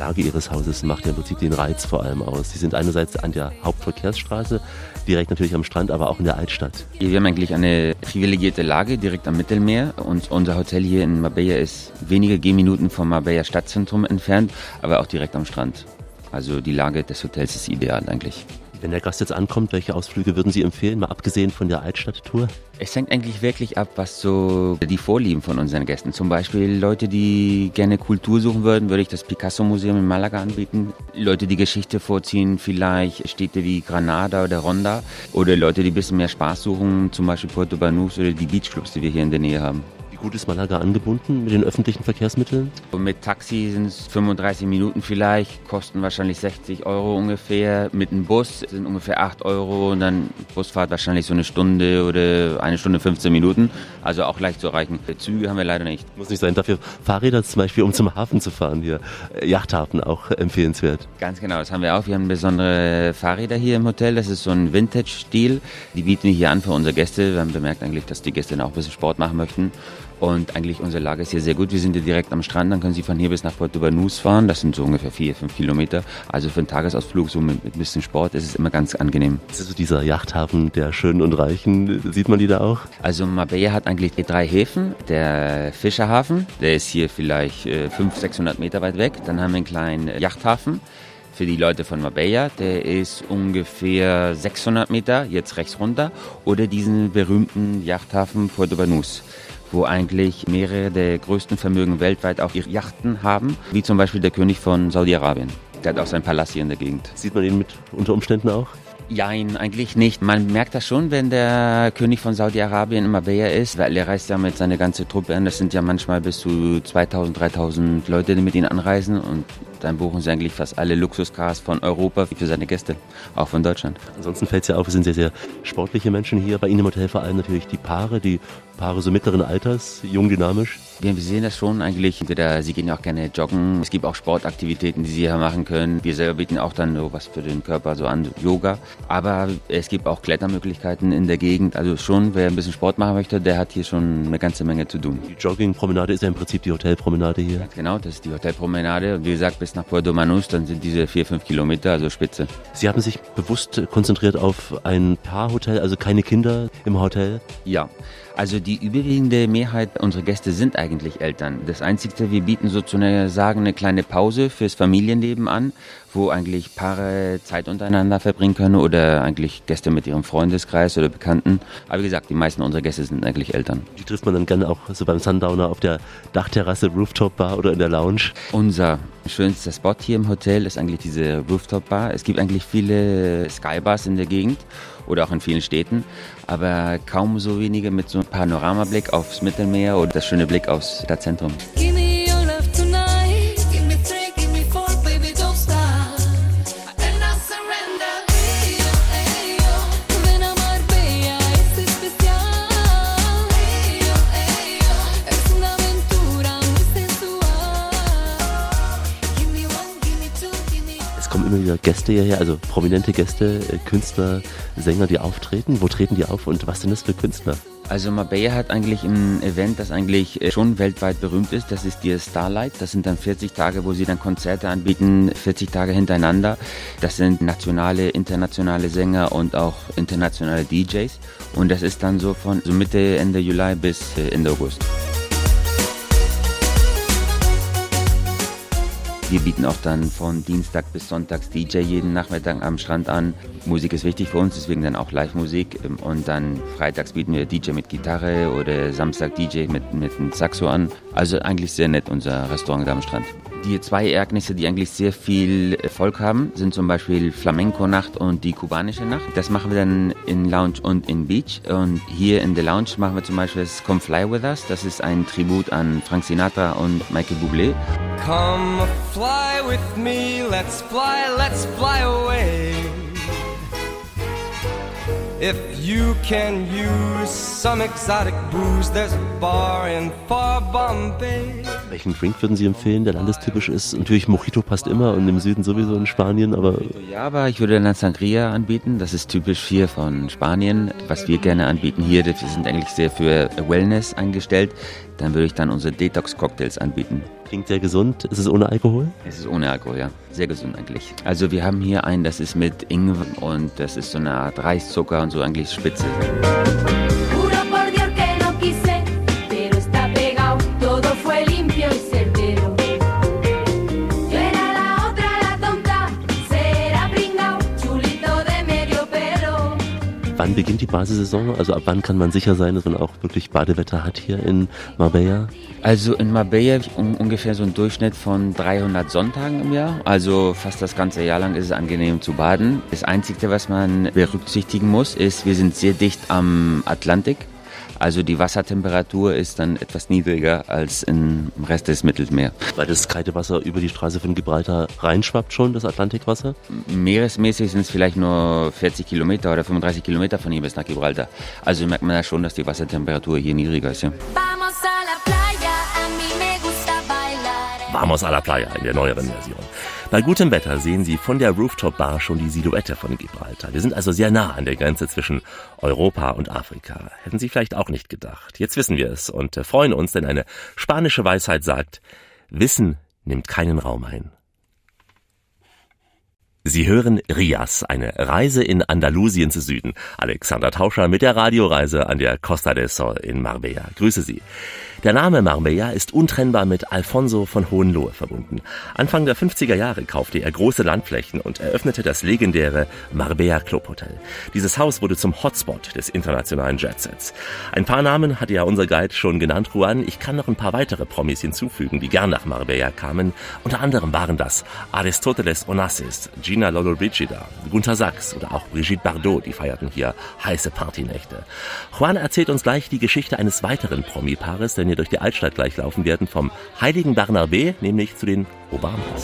Lage Ihres Hauses macht ja im Prinzip den Reiz vor allem aus. Sie sind einerseits an der Hauptverkehrsstraße, direkt natürlich am Strand, aber auch in der Altstadt. Wir haben eigentlich eine privilegierte Lage direkt am Mittelmeer und unser Hotel hier in Marbella ist wenige Gehminuten vom Marbella Stadtzentrum entfernt, aber auch direkt am Strand. Also die Lage des Hotels ist ideal eigentlich. Wenn der Gast jetzt ankommt, welche Ausflüge würden Sie empfehlen, mal abgesehen von der Altstadttour? Es hängt eigentlich wirklich ab, was so die Vorlieben von unseren Gästen. Zum Beispiel Leute, die gerne Kultur suchen würden, würde ich das Picasso-Museum in Malaga anbieten. Leute, die Geschichte vorziehen, vielleicht Städte wie Granada oder Ronda. Oder Leute, die ein bisschen mehr Spaß suchen, zum Beispiel Puerto Banús oder die Beachclubs, die wir hier in der Nähe haben. Gut ist Malaga angebunden mit den öffentlichen Verkehrsmitteln? Mit Taxi sind es 35 Minuten vielleicht, kosten wahrscheinlich 60 Euro ungefähr. Mit dem Bus sind ungefähr 8 Euro und dann Busfahrt wahrscheinlich so eine Stunde oder eine Stunde 15 Minuten. Also auch leicht zu erreichen. Züge haben wir leider nicht. Muss nicht sein. Dafür Fahrräder zum Beispiel, um zum Hafen zu fahren hier. Äh, Yachthafen auch empfehlenswert. Ganz genau, das haben wir auch. Wir haben besondere Fahrräder hier im Hotel. Das ist so ein Vintage-Stil. Die bieten wir hier an für unsere Gäste. Wir haben bemerkt eigentlich, dass die Gäste dann auch ein bisschen Sport machen möchten. Und eigentlich unsere Lage ist hier sehr gut. Wir sind hier direkt am Strand. Dann können Sie von hier bis nach Puerto Banús fahren. Das sind so ungefähr vier, fünf Kilometer. Also für einen Tagesausflug so mit, mit ein bisschen Sport ist es immer ganz angenehm. Das ist so dieser Yachthafen der Schönen und Reichen. Sieht man die da auch? Also Marbella hat eigentlich drei Häfen. Der Fischerhafen, der ist hier vielleicht äh, 500, 600 Meter weit weg. Dann haben wir einen kleinen Yachthafen für die Leute von Marbella. Der ist ungefähr 600 Meter, jetzt rechts runter. Oder diesen berühmten Yachthafen Puerto Banús wo eigentlich mehrere der größten Vermögen weltweit auch ihre Yachten haben, wie zum Beispiel der König von Saudi-Arabien. Der hat auch seinen Palast hier in der Gegend. Sieht man ihn mit unter Umständen auch? Nein, eigentlich nicht. Man merkt das schon, wenn der König von Saudi-Arabien in Marbella ist, weil er reist ja mit seiner ganzen Truppe an. Das sind ja manchmal bis zu 2000, 3000 Leute, die mit ihm anreisen und dann buchen sie eigentlich fast alle Luxuscars von Europa für seine Gäste, auch von Deutschland. Ansonsten fällt es ja auf, es sind sehr, sehr sportliche Menschen hier. Bei Ihnen im Hotel vor allem natürlich die Paare, die Paare so mittleren Alters, jung, dynamisch. Wir sehen das schon eigentlich. Entweder sie gehen ja auch gerne joggen. Es gibt auch Sportaktivitäten, die sie hier machen können. Wir selber bieten auch dann so was für den Körper so an, Yoga. Aber es gibt auch Klettermöglichkeiten in der Gegend. Also schon, wer ein bisschen Sport machen möchte, der hat hier schon eine ganze Menge zu tun. Die Joggingpromenade ist ja im Prinzip die Hotelpromenade hier. Genau, das ist die Hotelpromenade. Und wie gesagt, bis nach Puerto Manus, dann sind diese vier, fünf Kilometer, also Spitze. Sie haben sich bewusst konzentriert auf ein Paarhotel, also keine Kinder im Hotel. Ja, also die überwiegende Mehrheit unserer Gäste sind eigentlich Eltern. Das Einzige, wir bieten sozusagen eine kleine Pause fürs Familienleben an, wo eigentlich Paare Zeit untereinander verbringen können oder eigentlich Gäste mit ihrem Freundeskreis oder Bekannten. Aber wie gesagt, die meisten unserer Gäste sind eigentlich Eltern. Die trifft man dann gerne auch so beim Sundowner auf der Dachterrasse, Rooftop Bar oder in der Lounge. Unser schönster Spot hier im Hotel ist eigentlich diese Rooftop Bar. Es gibt eigentlich viele Skybars in der Gegend oder auch in vielen Städten, aber kaum so wenige mit so einem Panoramablick aufs Mittelmeer oder das schöne Blick aufs Stadtzentrum. Immer wieder Gäste hierher, also prominente Gäste, äh, Künstler, Sänger, die auftreten. Wo treten die auf und was sind das für Künstler? Also Marbella hat eigentlich ein Event, das eigentlich äh, schon weltweit berühmt ist. Das ist die Starlight. Das sind dann 40 Tage, wo sie dann Konzerte anbieten, 40 Tage hintereinander. Das sind nationale, internationale Sänger und auch internationale DJs. Und das ist dann so von so Mitte, Ende Juli bis äh, Ende August. Wir bieten auch dann von Dienstag bis Sonntags DJ jeden Nachmittag am Strand an. Musik ist wichtig für uns, deswegen dann auch Live-Musik. Ähm, Und dann freitags bieten wir DJ mit Gitarre oder Samstag DJ mit, mit einem Saxo an. Also eigentlich sehr nett, unser Restaurant da am Strand. Die zwei Ereignisse, die eigentlich sehr viel Erfolg haben, sind zum Beispiel Flamenco-Nacht und die kubanische Nacht. Das machen wir dann in Lounge und in Beach. Und hier in der Lounge machen wir zum Beispiel das Come Fly With Us. Das ist ein Tribut an Frank Sinatra und Michael Bublé. Come fly with me, let's fly, let's fly away. If you can use some exotic booze, there's a bar in far Bombay. Welchen Drink würden Sie empfehlen, der landestypisch ist? Natürlich Mojito passt immer und im Süden sowieso in Spanien, aber Ja, aber ich würde dann Sangria anbieten. Das ist typisch hier von Spanien. Was wir gerne anbieten hier, wir sind eigentlich sehr für Wellness eingestellt. Dann würde ich dann unsere Detox-Cocktails anbieten. klingt sehr gesund. Ist es ohne Alkohol? Es ist ohne Alkohol, ja. Sehr gesund eigentlich. Also wir haben hier einen, das ist mit Ingwer und das ist so eine Art Reiszucker und so eigentlich Spitze. Wann beginnt die Badesaison? Also ab wann kann man sicher sein, dass man auch wirklich Badewetter hat hier in Marbella? Also in Marbella un ungefähr so ein Durchschnitt von 300 Sonntagen im Jahr. Also fast das ganze Jahr lang ist es angenehm zu baden. Das Einzige, was man berücksichtigen muss, ist, wir sind sehr dicht am Atlantik. Also die Wassertemperatur ist dann etwas niedriger als im Rest des Mittelmeers. Weil das kalte Wasser über die Straße von Gibraltar reinschwappt schon, das Atlantikwasser? Meeresmäßig sind es vielleicht nur 40 Kilometer oder 35 Kilometer von hier bis nach Gibraltar. Also merkt man ja schon, dass die Wassertemperatur hier niedriger ist. Ja. Vamos a la playa, a mí me gusta bailar. Vamos a la Playa in der neueren Version. Bei gutem Wetter sehen Sie von der Rooftop Bar schon die Silhouette von Gibraltar. Wir sind also sehr nah an der Grenze zwischen Europa und Afrika. Hätten Sie vielleicht auch nicht gedacht. Jetzt wissen wir es und äh, freuen uns, denn eine spanische Weisheit sagt, Wissen nimmt keinen Raum ein. Sie hören Rias, eine Reise in Andalusiens Süden. Alexander Tauscher mit der Radioreise an der Costa del Sol in Marbella. Grüße Sie. Der Name Marbella ist untrennbar mit Alfonso von Hohenlohe verbunden. Anfang der 50er Jahre kaufte er große Landflächen und eröffnete das legendäre Marbella Club Hotel. Dieses Haus wurde zum Hotspot des internationalen Jetsets. Ein paar Namen hat ja unser Guide schon genannt, Juan. Ich kann noch ein paar weitere Promis hinzufügen, die gern nach Marbella kamen. Unter anderem waren das Aristoteles Onassis, Gina Lollobrigida, Gunther Sachs oder auch Brigitte Bardot, die feierten hier heiße Partynächte. Juan erzählt uns gleich die Geschichte eines weiteren Promi-Paares, denn hier durch die Altstadt gleich laufen werden, vom heiligen Bernabé, nämlich zu den Obamas.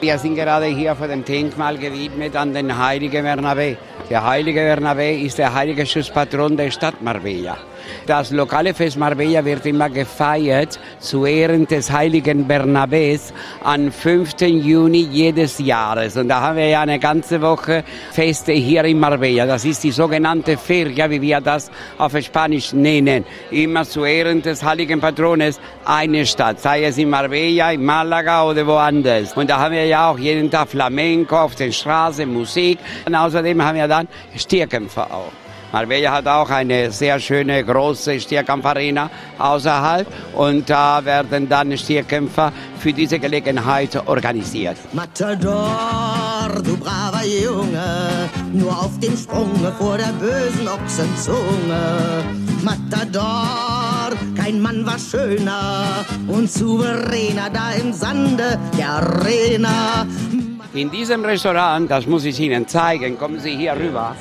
Wir sind gerade hier vor dem Denkmal gewidmet an den heiligen Bernabé. Der heilige Bernabé ist der heilige Schutzpatron der Stadt Marbella. Das lokale Fest Marbella wird immer gefeiert zu Ehren des heiligen Bernabés am 5. Juni jedes Jahres. Und da haben wir ja eine ganze Woche Feste hier in Marbella. Das ist die sogenannte Feria, wie wir das auf Spanisch nennen. Immer zu Ehren des heiligen Patrones eine Stadt, sei es in Marbella, in Malaga oder woanders. Und da haben wir ja auch jeden Tag Flamenco auf den Straßen, Musik. Und außerdem haben wir dann Stierkämpfer auch. Marbella hat auch eine sehr schöne große Stierkampfarena außerhalb und da werden dann Stierkämpfer für diese Gelegenheit organisiert. Matador, du braver Junge, nur auf dem Sprunge vor der bösen Ochsenzunge. Matador, kein Mann war schöner und souveräner da im Sande der Arena. In diesem Restaurant, das muss ich Ihnen zeigen, kommen Sie hier rüber.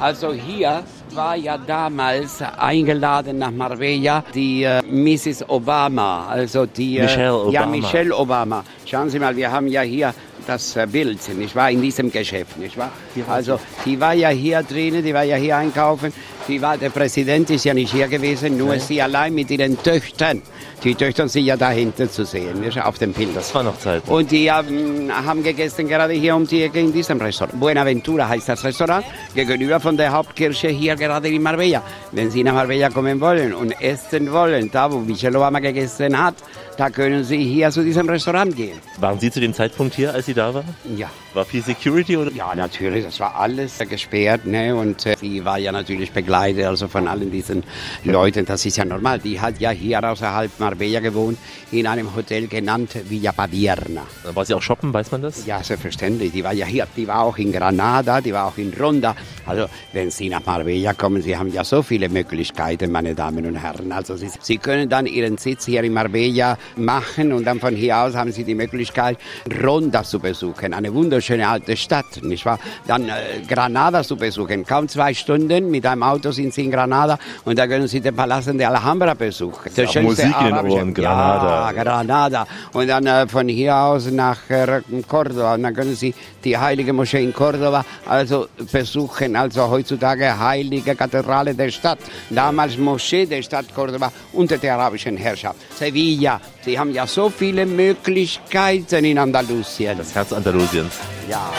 Also hier war ja damals eingeladen nach Marbella die äh, Mrs. Obama, also die äh, Michelle ja Obama. Michelle Obama. Schauen Sie mal, wir haben ja hier das äh, Bild, nicht wahr, in diesem Geschäft, nicht wahr? Also die war ja hier drinnen, die war ja hier einkaufen. Die war, der Präsident ist ja nicht hier gewesen, nur Nein. sie allein mit ihren Töchtern. Die Töchter sind ja da hinten zu sehen, auf dem Bild. Das war noch Zeit. Und die haben, haben gegessen gerade hier um die Ecke in diesem Restaurant. Buenaventura heißt das Restaurant, gegenüber von der Hauptkirche hier gerade in Marbella. Wenn Sie nach Marbella kommen wollen und essen wollen, da wo Michelle Obama gegessen hat, da können Sie hier zu diesem Restaurant gehen. Waren Sie zu dem Zeitpunkt hier, als sie da war? Ja. War viel Security oder? Ja, natürlich, das war alles gesperrt, ne? Und äh, sie war ja natürlich begleitet, also von allen diesen Leuten. Das ist ja normal. Die hat ja hier außerhalb Marbella gewohnt, in einem Hotel genannt Villa Padierna. War sie auch shoppen, weiß man das? Ja, selbstverständlich. Die war ja hier, die war auch in Granada, die war auch in Ronda. Also, wenn Sie nach Marbella kommen, Sie haben ja so viele Möglichkeiten, meine Damen und Herren. Also, Sie, Sie können dann Ihren Sitz hier in Marbella machen und dann von hier aus haben Sie die Möglichkeit, Ronda zu besuchen. Eine wunderschöne alte Stadt, nicht wahr? Dann äh, Granada zu besuchen. Kaum zwei Stunden mit einem Auto sind Sie in Granada und da können Sie den Palast de Alhambra besuchen. ja auch Musik in arabische- Ohren, Granada. Ja, Granada. Und dann äh, von hier aus nach äh, Cordoba. Und dann können Sie die heilige Moschee in Cordoba also besuchen. Also heutzutage heilige Kathedrale der Stadt. Damals Moschee der Stadt Cordoba unter der arabischen Herrschaft. Sevilla. Sie haben ja so viele Möglichkeiten in Andalusien. Das Herz Andalusiens. Ja.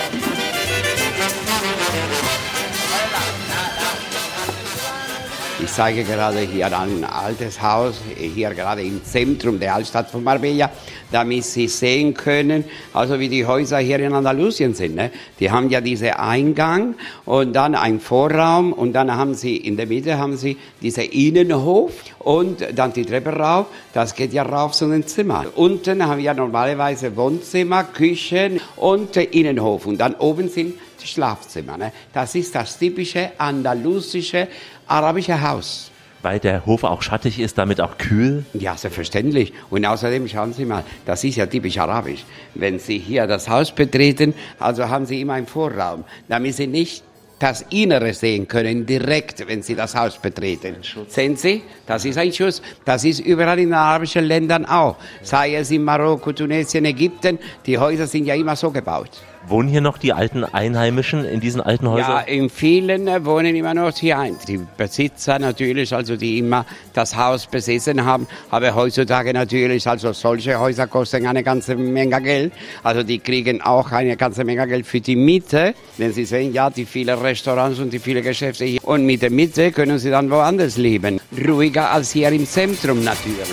Ich zeige gerade hier ein altes Haus, hier gerade im Zentrum der Altstadt von Marbella, damit Sie sehen können, also wie die Häuser hier in Andalusien sind. Ne? Die haben ja diesen Eingang und dann einen Vorraum und dann haben Sie in der Mitte haben Sie diesen Innenhof und dann die Treppe rauf. Das geht ja rauf zu den Zimmern. Unten haben wir normalerweise Wohnzimmer, Küchen und Innenhof und dann oben sind die Schlafzimmer. Ne? Das ist das typische andalusische arabische Haus. Weil der Hof auch schattig ist, damit auch kühl. Ja, selbstverständlich. Und außerdem schauen Sie mal, das ist ja typisch arabisch. Wenn Sie hier das Haus betreten, also haben Sie immer einen Vorraum, damit Sie nicht das Innere sehen können, direkt, wenn Sie das Haus betreten. Sehen Sie? Das ist ein Schuss. Das ist überall in den arabischen Ländern auch. Sei es in Marokko, Tunesien, Ägypten. Die Häuser sind ja immer so gebaut. Wohnen hier noch die alten Einheimischen in diesen alten Häusern? Ja, in vielen wohnen immer noch hier ein. Die Besitzer natürlich, also die immer das Haus besessen haben, aber heutzutage natürlich, also solche Häuser kosten eine ganze Menge Geld. Also die kriegen auch eine ganze Menge Geld für die Miete. Wenn Sie sehen, ja, die vielen Restaurants und die vielen Geschäfte hier. Und mit der Miete können Sie dann woanders leben. Ruhiger als hier im Zentrum natürlich.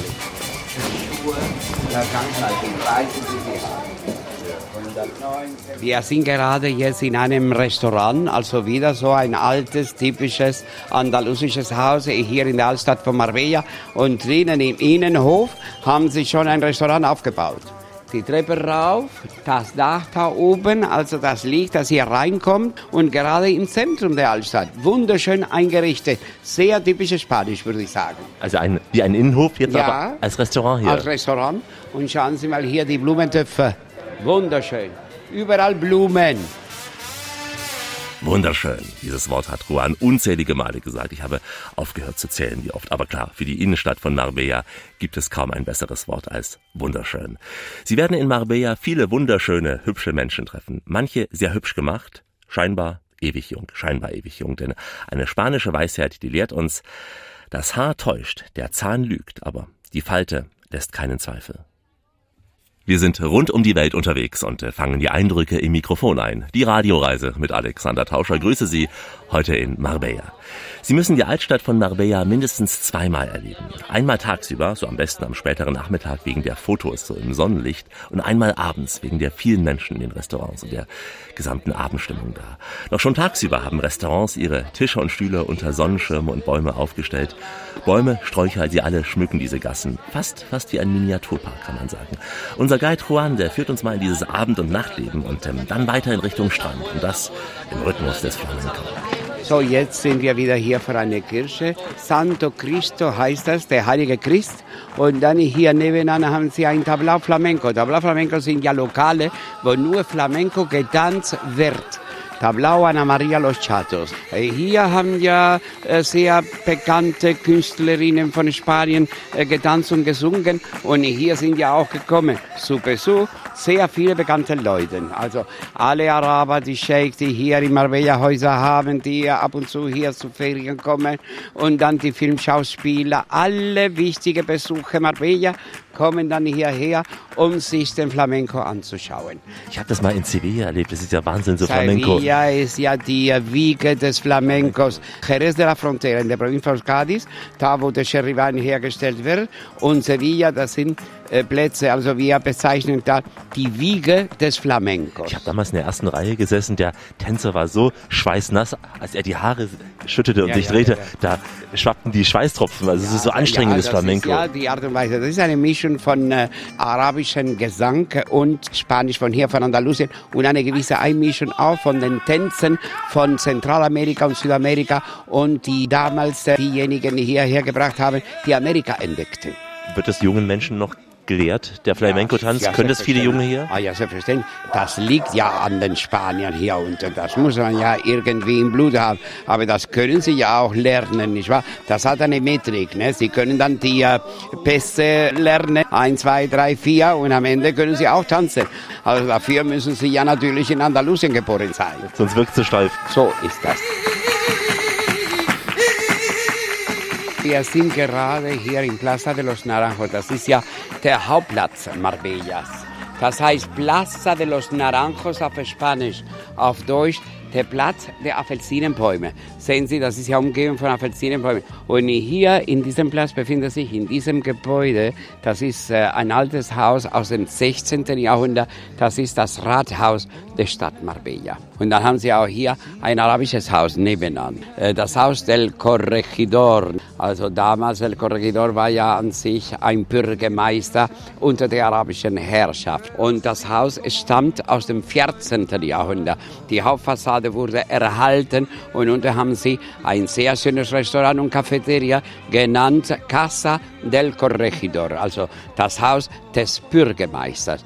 Wir sind gerade jetzt in einem Restaurant, also wieder so ein altes, typisches andalusisches Haus hier in der Altstadt von Marbella. Und drinnen im Innenhof haben sie schon ein Restaurant aufgebaut. Die Treppe rauf, das Dach da oben, also das Licht, das hier reinkommt und gerade im Zentrum der Altstadt. Wunderschön eingerichtet. Sehr typisch Spanisch, würde ich sagen. Also ein, wie ein Innenhof, jetzt Ja. aber als Restaurant hier. Als Restaurant. Und schauen Sie mal hier die Blumentöpfe. Wunderschön. Überall Blumen. Wunderschön. Dieses Wort hat Juan unzählige Male gesagt. Ich habe aufgehört zu zählen, wie oft. Aber klar, für die Innenstadt von Marbella gibt es kaum ein besseres Wort als wunderschön. Sie werden in Marbella viele wunderschöne, hübsche Menschen treffen. Manche sehr hübsch gemacht, scheinbar ewig jung, scheinbar ewig jung. Denn eine spanische Weisheit, die lehrt uns, das Haar täuscht, der Zahn lügt, aber die Falte lässt keinen Zweifel. Wir sind rund um die Welt unterwegs und äh, fangen die Eindrücke im Mikrofon ein. Die Radioreise mit Alexander Tauscher grüße Sie heute in Marbella. Sie müssen die Altstadt von Marbella mindestens zweimal erleben. Einmal tagsüber, so am besten am späteren Nachmittag wegen der Fotos so im Sonnenlicht und einmal abends wegen der vielen Menschen in den Restaurants und der gesamten Abendstimmung da. Doch schon tagsüber haben Restaurants ihre Tische und Stühle unter Sonnenschirme und Bäume aufgestellt. Bäume, Sträucher, sie alle schmücken diese Gassen. Fast, fast wie ein Miniaturpark, kann man sagen. Unser Guide Juan, der führt uns mal in dieses Abend- und Nachtleben und ähm, dann weiter in Richtung Strand. Und das im Rhythmus des Flamenco. So, jetzt sind wir wieder hier vor einer Kirche. Santo Cristo heißt das, der heilige Christ. Und dann hier nebenan haben sie ein Tablau Flamenco. Tablau Flamenco sind ja Lokale, wo nur Flamenco getanzt wird. Tablao Ana Maria Los Chatos. Äh, Hier haben ja äh, sehr bekannte Künstlerinnen von Spanien äh, getanzt und gesungen und hier sind ja auch gekommen zu Besuch sehr viele bekannte Leute. Also alle Araber, die Sheikhs, die hier in Marbella Häuser haben, die ab und zu hier zu Ferien kommen und dann die Filmschauspieler, alle wichtige Besucher Marbella kommen dann hierher, um sich den Flamenco anzuschauen. Ich habe das mal in Sevilla erlebt. Das ist ja Wahnsinn, so Flamenco. Sevilla ist ja die Wiege des Flamencos. Jerez de la Frontera in der Provinz von Cádiz, da wo der Sherry-Wein hergestellt wird. Und Sevilla, das sind Plätze, also wir bezeichnen da die Wiege des Flamencos. Ich habe damals in der ersten Reihe gesessen. Der Tänzer war so schweißnass, als er die Haare schüttete und Ja, sich ja, drehte. ja. Da schwappten die Schweißtropfen. Also es ist so anstrengend, das Flamenco. Ist ja, die Art und Weise. Das ist eine Mischung von äh, arabischem Gesang und Spanisch von hier, von Andalusien und eine gewisse Einmischung auch von den Tänzen von Zentralamerika und Südamerika und die damals äh, diejenigen, die hierher gebracht haben, die Amerika entdeckten. Wird das jungen Menschen noch gelehrt, der Flamenco-Tanz? Ja, Können das viele Junge hier? Ah, ja, selbstverständlich. Das liegt ja an den Spaniern hier und das muss man ja irgendwie im Blut haben. Aber das können sie ja auch lernen, nicht wahr? Das hat eine Metrik. Ne? Sie können dann die äh, Pässe lernen. Eins, zwei, drei, vier und am Ende können sie auch tanzen. Also dafür müssen sie ja natürlich in Andalusien geboren sein. Sonst wirkt es steif. So ist das. Wir sind gerade hier in Plaza de los Naranjos. Das ist ja der Hauptplatz Marbellas. Das heißt Plaza de los Naranjos auf Spanisch. Auf Deutsch der Platz der Apfelsinenbäume. Sehen Sie, das ist ja umgeben von Apfelsinenbäumen. Und hier in diesem Platz befindet sich in diesem Gebäude, das ist äh, ein altes Haus aus dem 16. Jahrhundert, das ist das Rathaus der Stadt Marbella. Und dann haben Sie auch hier ein arabisches Haus nebenan, äh, das Haus del Corregidor. Also damals, el Corregidor war ja an sich ein Bürgermeister unter der arabischen Herrschaft. Und das Haus stammt aus dem 14. Jahrhundert. Die Hauptfassade wurde erhalten und unten haben sie ein sehr schönes Restaurant und Cafeteria genannt Casa del Corregidor, also das Haus des Bürgermeisters.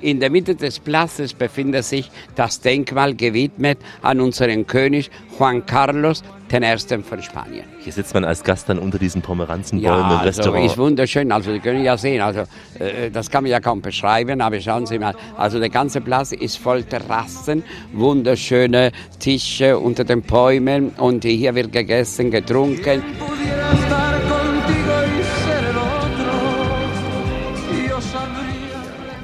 In der Mitte des Platzes befindet sich das Denkmal gewidmet an unseren König Juan Carlos I. von Spanien. Hier sitzt man als Gast dann unter diesen Pomeranzenbäumen Ja, im also Restaurant. ist wunderschön. Also Sie können ja sehen, also äh, das kann man ja kaum beschreiben, aber schauen Sie mal, also der ganze Platz ist voll Terrassen, wunderschöne Tische unter den Bäumen und hier wird gegessen, getrunken.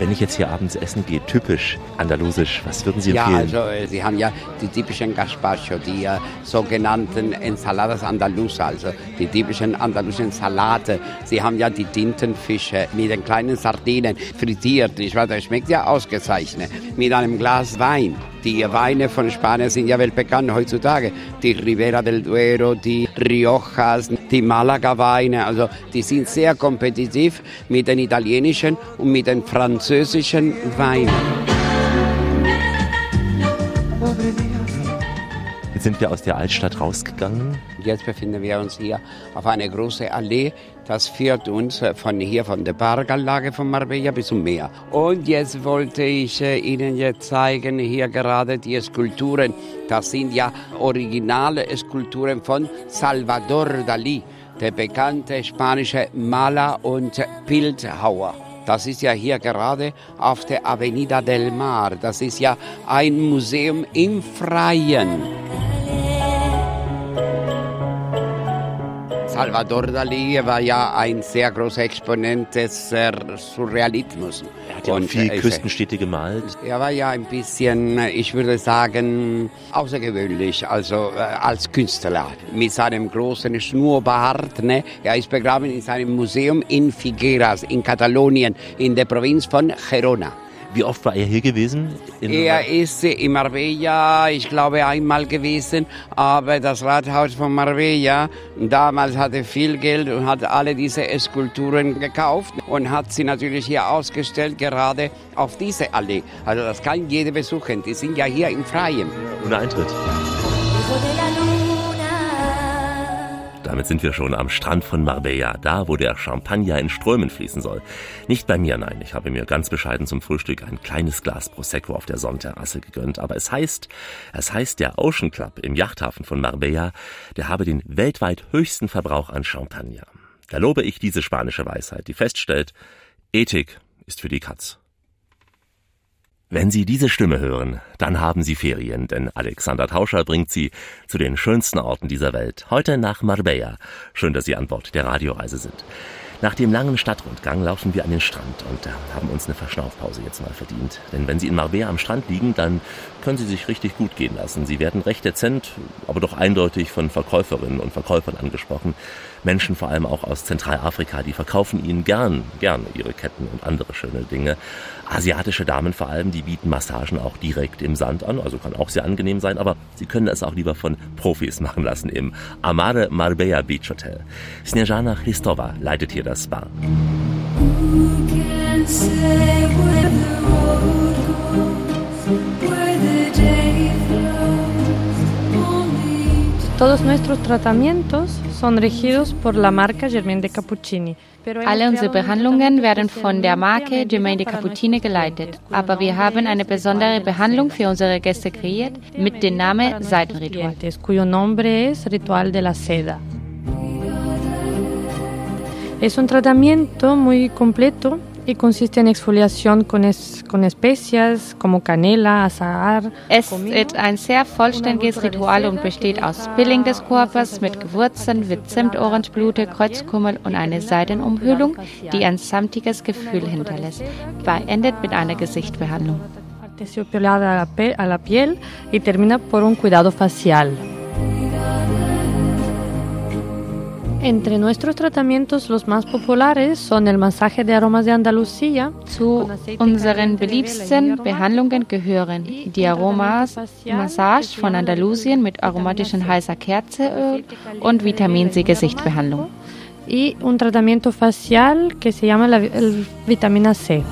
Wenn ich jetzt hier abends essen gehe, typisch andalusisch, was würden Sie Ja, empfehlen? also äh, Sie haben ja die typischen Gazpacho, die äh, sogenannten Ensaladas Andalusa, also die typischen andalusischen Salate. Sie haben ja die Tintenfische mit den kleinen Sardinen frittiert, nicht wahr? Das schmeckt ja ausgezeichnet. Mit einem Glas Wein. Die Weine von Spanien sind ja weltbekannt heutzutage. Die Ribera del Duero, die Riojas, die Malaga-Weine, also die sind sehr kompetitiv mit den italienischen und mit den französischen Weinen. Jetzt sind wir aus der Altstadt rausgegangen. Jetzt befinden wir uns hier auf einer großen Allee. Das führt uns äh, von hier von der Parkanlage von Marbella bis zum Meer. Und jetzt wollte ich äh, Ihnen jetzt zeigen, hier gerade die Skulpturen. Das sind ja originale Skulpturen von Salvador Dalí, der bekannte spanische Maler und Bildhauer. Das ist ja hier gerade auf der Avenida del Mar. Das ist ja ein Museum im Freien. Salvador Dalí war ja ein sehr großer Exponent des äh, Surrealismus. Er hat ja auch Und, viel äh, Küstenstädte gemalt. Er war ja ein bisschen, äh, ich würde sagen, außergewöhnlich, also äh, als Künstler. Mit seinem großen Schnurrbart. Ne? Er ist begraben in seinem Museum in Figueras, in Katalonien, in der Provinz von Gerona. Wie oft war er hier gewesen? In Er ist in Marbella, ich glaube, einmal gewesen, aber das Rathaus von Marbella damals hatte viel Geld und hat alle diese Skulpturen gekauft und hat sie natürlich hier ausgestellt, gerade auf diese Allee. Also das kann jeder besuchen. Die sind ja hier im Freien. Ohne Eintritt. Damit sind wir schon am Strand von Marbella, da wo der Champagner in Strömen fließen soll. Nicht bei mir, nein. Ich habe mir ganz bescheiden zum Frühstück ein kleines Glas Prosecco auf der Sonnterrasse gegönnt. Aber es heißt, es heißt, der Ocean Club im Yachthafen von Marbella, der habe den weltweit höchsten Verbrauch an Champagner. Da lobe ich diese spanische Weisheit, die feststellt, Ethik ist für die Katz. Wenn Sie diese Stimme hören, dann haben Sie Ferien, denn Alexander Tauscher bringt Sie zu den schönsten Orten dieser Welt. Heute nach Marbella. Schön, dass Sie an Bord der Radioreise sind. Nach dem langen Stadtrundgang laufen wir an den Strand und haben uns eine Verschnaufpause jetzt mal verdient. Denn wenn Sie in Marbella am Strand liegen, dann können Sie sich richtig gut gehen lassen. Sie werden recht dezent, aber doch eindeutig von Verkäuferinnen und Verkäufern angesprochen. Menschen vor allem auch aus Zentralafrika, die verkaufen Ihnen gern, gern ihre Ketten und andere schöne Dinge. Asiatische Damen vor allem, die bieten Massagen auch direkt im Sand an, also kann auch sehr angenehm sein, aber Sie können es auch lieber von Profis machen lassen im Amare Marbella Beach Hotel. Snejana Christova leitet hier das Spa. Todos nuestros tratamientos son regidos por la marca Germain de Cappuccini. Alle unsere Behandlungen werden von der Marke Germain de Cappuccini geleitet, aber wir haben eine besondere Behandlung für unsere Gäste kreiert mit dem Namen Seidenritual. cuyo nombre es Ritual de la Seda. Es un tratamiento muy completo y consiste en exfoliación con, es- con especias como canela, azahar. Es ist ein sehr vollständiges Ritual und besteht aus Spilling des Körpers mit Gewürzen wie Zimt, Orangeblüte, Kreuzkümmel und eine Seidenumhüllung, die ein samtiges Gefühl hinterlässt. Beendet mit einer Gesichtbehandlung. terciopelada a la, pe- a la piel y termina por un cuidado facial. Entre nuestros tratamientos los más populares son el masaje de aromas de Andalucía. Zu unseren beliebtesten Behandlungen gehören die Aromas Massage von Andalusien mit aromatischen heißer Kerzeöl und Vitamin C Gesichtbehandlung. y un tratamiento facial que se llama la el vitamina C.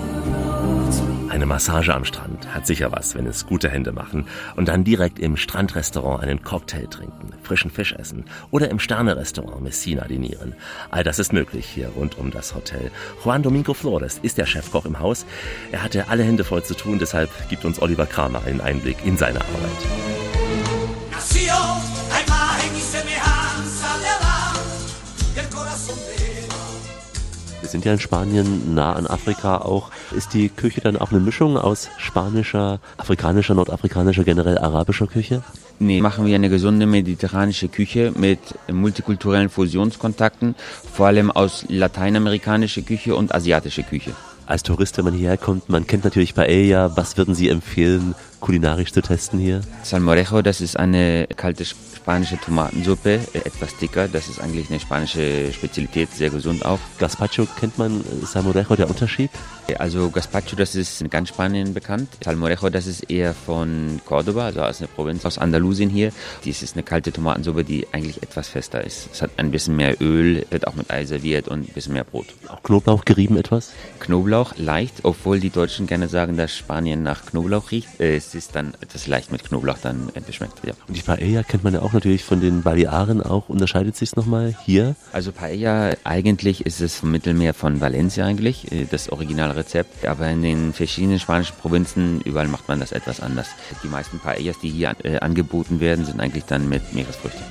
Eine Massage am Strand hat sicher was, wenn es gute Hände machen und dann direkt im Strandrestaurant einen Cocktail trinken, frischen Fisch essen oder im Sternerestaurant Messina dinieren. All das ist möglich hier rund um das Hotel. Juan Domingo Flores ist der Chefkoch im Haus. Er hatte alle Hände voll zu tun, deshalb gibt uns Oliver Kramer einen Einblick in seine Arbeit. Wir sind ja in Spanien, nah an Afrika auch. Ist die Küche dann auch eine Mischung aus spanischer, afrikanischer, nordafrikanischer, generell arabischer Küche? Nee, machen wir eine gesunde mediterranische Küche mit multikulturellen Fusionskontakten, vor allem aus lateinamerikanischer Küche und asiatischer Küche. Als Tourist, wenn man hierher kommt, man kennt natürlich Paella. Was würden Sie empfehlen, kulinarisch zu testen hier? Salmorejo, das ist eine kalte spanische Tomatensuppe, äh, etwas dicker. Das ist eigentlich eine spanische Spezialität, sehr gesund auch. Gazpacho kennt man, äh, Salmorejo, der Unterschied? Also Gazpacho, das ist in ganz Spanien bekannt. Salmorejo, das ist eher von Córdoba, also aus einer Provinz aus Andalusien hier. Dies ist eine kalte Tomatensuppe, die eigentlich etwas fester ist. Es hat ein bisschen mehr Öl, wird auch mit Ei serviert und ein bisschen mehr Brot. Auch Knoblauch gerieben etwas? Knoblauch leicht, obwohl die Deutschen gerne sagen, dass Spanien nach Knoblauch riecht. Äh, Es das ist dann etwas leicht mit Knoblauch dann beschmeckt. Ja. Und die Paella kennt man ja auch natürlich von den Balearen auch. Unterscheidet sich nochmal hier? Also Paella, eigentlich ist es vom Mittelmeer von Valencia eigentlich, äh, das Originalrezept. Aber in den verschiedenen spanischen Provinzen, überall macht man das etwas anders. Die meisten Paellas, die hier äh, angeboten werden, sind eigentlich dann mit Meeresfrüchten.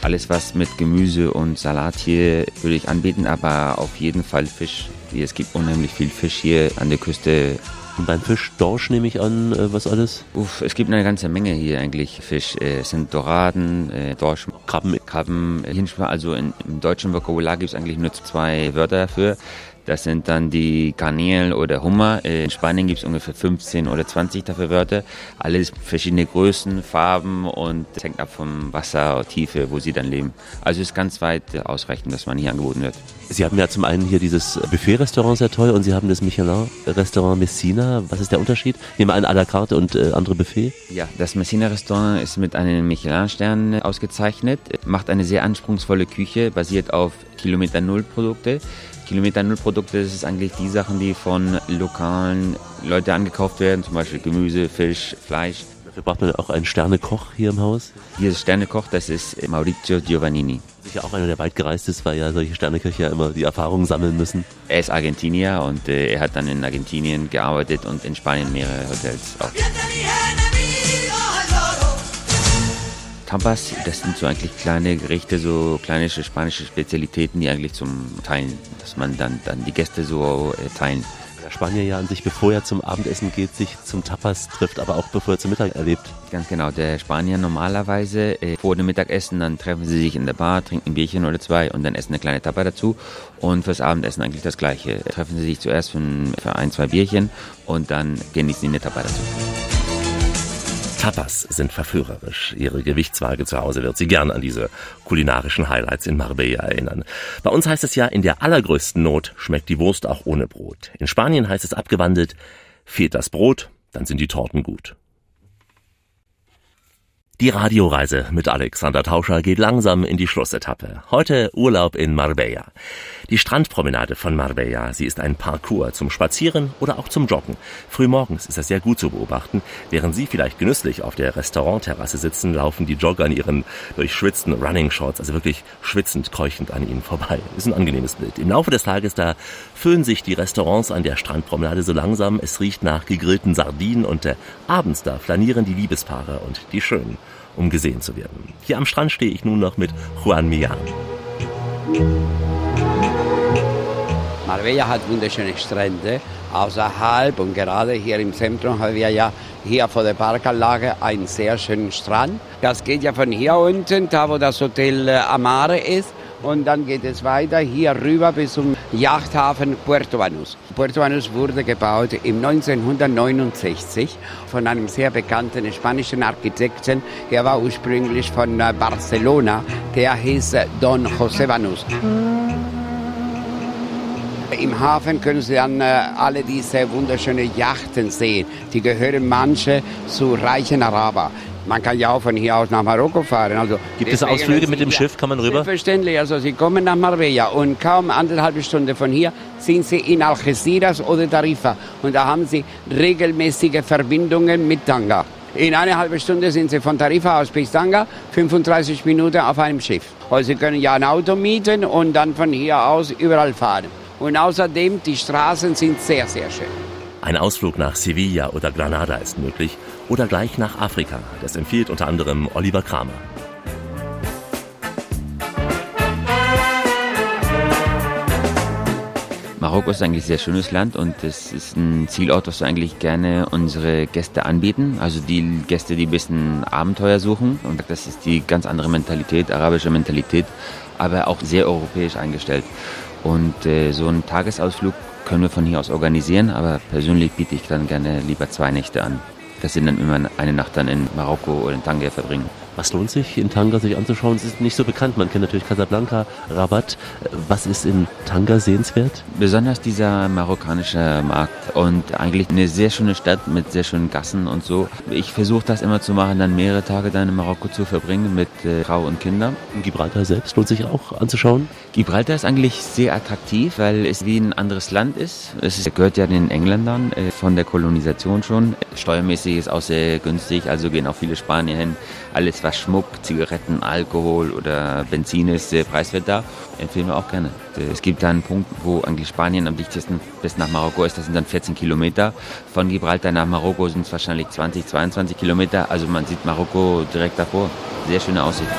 Alles, was mit Gemüse und Salat hier würde ich anbieten, aber auf jeden Fall Fisch. Es gibt unheimlich viel Fisch hier an der Küste. Und beim Fisch Dorsch nehme ich an, äh, was alles? Uff, es gibt eine ganze Menge hier eigentlich Fisch. Äh, Es sind Doraden, äh, Dorsch, Krabben. Krabben. äh, Also in, im deutschen Vokabular gibt es eigentlich nur zwei Wörter dafür. Das sind dann die Garnelen oder Hummer. In Spanien gibt es ungefähr 15 oder 20 dafür Wörter. Alles verschiedene Größen, Farben und es hängt ab vom Wasser Tiefe, wo sie dann leben. Also es ist ganz weit ausreichend, dass man hier angeboten wird. Sie haben ja zum einen hier dieses Buffet-Restaurant sehr toll und Sie haben das Michelin-Restaurant Messina. Was ist der Unterschied? Nehmen wir an, à la carte und äh, andere Buffet? Ja, das Messina-Restaurant ist mit einem Michelin-Stern ausgezeichnet, macht eine sehr anspruchsvolle Küche, basiert auf Kilometer. Kilometer Null-Produkte, das ist eigentlich die Sachen, die von lokalen Leuten angekauft werden, zum Beispiel Gemüse, Fisch, Fleisch. Dafür braucht man auch einen Sternekoch hier im Haus. Dieses Sternekoch, das ist Maurizio Giovannini. Sicher auch einer, der weit gereist ist, weil ja solche Sterneköche ja immer die Erfahrungen sammeln müssen. Er ist Argentinier und äh, er hat dann in Argentinien gearbeitet und in Spanien mehrere Hotels auch. Tapas, das sind so eigentlich kleine Gerichte, so kleine spanische Spezialitäten, die eigentlich zum Teilen, dass man dann, dann die Gäste so äh, teilen. Der Spanier ja an sich, bevor er zum Abendessen geht, sich zum Tapas trifft, aber auch bevor er zum Mittag erlebt. Ganz genau, der Spanier normalerweise äh, vor dem Mittagessen, dann treffen sie sich in der Bar, trinken ein Bierchen oder zwei und dann essen eine kleine Tapa dazu. Und fürs Abendessen eigentlich das Gleiche. Treffen sie sich zuerst für ein, für ein zwei Bierchen und dann genießen sie eine Tapa dazu. Tapas sind verführerisch. Ihre Gewichtswaage zu Hause wird Sie gern an diese kulinarischen Highlights in Marbella erinnern. Bei uns heißt es ja, in der allergrößten Not schmeckt die Wurst auch ohne Brot. In Spanien heißt es abgewandelt, fehlt das Brot, dann sind die Torten gut. Die Radioreise mit Alexander Tauscher geht langsam in die Schlussetappe. Heute Urlaub in Marbella. Die Strandpromenade von Marbella, sie ist ein Parcours zum Spazieren oder auch zum Joggen. Frühmorgens ist das sehr gut zu beobachten. Während Sie vielleicht genüsslich auf der Restaurantterrasse sitzen, laufen die Jogger in ihren durchschwitzten Running Shorts, also wirklich schwitzend, keuchend an ihnen vorbei. Ist ein angenehmes Bild. Im Laufe des Tages, da füllen sich die Restaurants an der Strandpromenade so langsam. Es riecht nach gegrillten Sardinen und äh, abends da flanieren die Liebespaare und die Schönen um gesehen zu werden. Hier am Strand stehe ich nun noch mit Juan Millan. Marbella hat wunderschöne Strände. Außerhalb und gerade hier im Zentrum haben wir ja hier vor der Parkanlage einen sehr schönen Strand. Das geht ja von hier unten, da wo das Hotel äh, Amare ist. Und dann geht es weiter hier rüber bis zum Yachthafen Puerto Banús. Puerto Banús wurde gebaut im 1969 von einem sehr bekannten spanischen Architekten. Er war ursprünglich von äh, Barcelona. Der hieß äh, Don José Banús. Im Hafen können Sie dann äh, alle diese wunderschönen Yachten sehen. Die gehören manche zu reichen Araber. Man kann ja auch von hier aus nach Marokko fahren. Also Gibt es Ausflüge mit dem Schiff? Kann man rüber? Selbstverständlich. Also Sie kommen nach Marbella und kaum anderthalb Stunden von hier sind Sie in Algeciras oder Tarifa. Und da haben Sie regelmäßige Verbindungen mit Tanga. In einer halben Stunde sind Sie von Tarifa aus bis Tanga, 35 Minuten auf einem Schiff. Also Sie können ja ein Auto mieten und dann von hier aus überall fahren. Und außerdem, die Straßen sind sehr, sehr schön. Ein Ausflug nach Sevilla oder Granada ist möglich oder gleich nach Afrika. Das empfiehlt unter anderem Oliver Kramer. Marokko ist eigentlich ein sehr schönes Land und es ist ein Zielort, was wir eigentlich gerne unsere Gäste anbieten. Also die Gäste, die ein bisschen Abenteuer suchen. Und das ist die ganz andere Mentalität, arabische Mentalität, aber auch sehr europäisch eingestellt. Und äh, so einen Tagesausflug können wir von hier aus organisieren, aber persönlich biete ich dann gerne lieber zwei Nächte an. Dass sie dann immer eine Nacht dann in Marokko oder in Tangier verbringen. Was lohnt sich in Tanga sich anzuschauen? Es ist nicht so bekannt. Man kennt natürlich Casablanca, Rabat. Was ist in Tanga sehenswert? Besonders dieser marokkanische Markt und eigentlich eine sehr schöne Stadt mit sehr schönen Gassen und so. Ich versuche das immer zu machen, dann mehrere Tage dann in Marokko zu verbringen mit äh, Frau und Kindern. Gibraltar selbst lohnt sich auch anzuschauen? Gibraltar ist eigentlich sehr attraktiv, weil es wie ein anderes Land ist. Es gehört ja den Engländern äh, von der Kolonisation schon. Steuermäßig ist auch sehr günstig, also gehen auch viele Spanier hin. Alles was Schmuck, Zigaretten, Alkohol oder Benzin ist sehr preiswert da. Empfehlen wir auch gerne. Es gibt da einen Punkt, wo eigentlich Spanien am dichtesten bis nach Marokko ist. Das sind dann 14 Kilometer. Von Gibraltar nach Marokko sind es wahrscheinlich 20, 22 Kilometer. Also man sieht Marokko direkt davor. Sehr schöne Aussicht.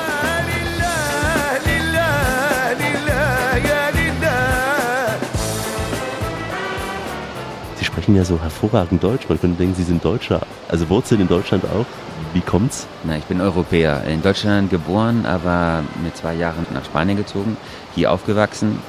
Sie sprechen ja so hervorragend Deutsch. Man könnte denken, Sie sind Deutscher. Also Wurzeln in Deutschland auch. Wie kommt's? Na, ich bin Europäer. In Deutschland geboren, aber mit zwei Jahren nach Spanien gezogen, hier aufgewachsen.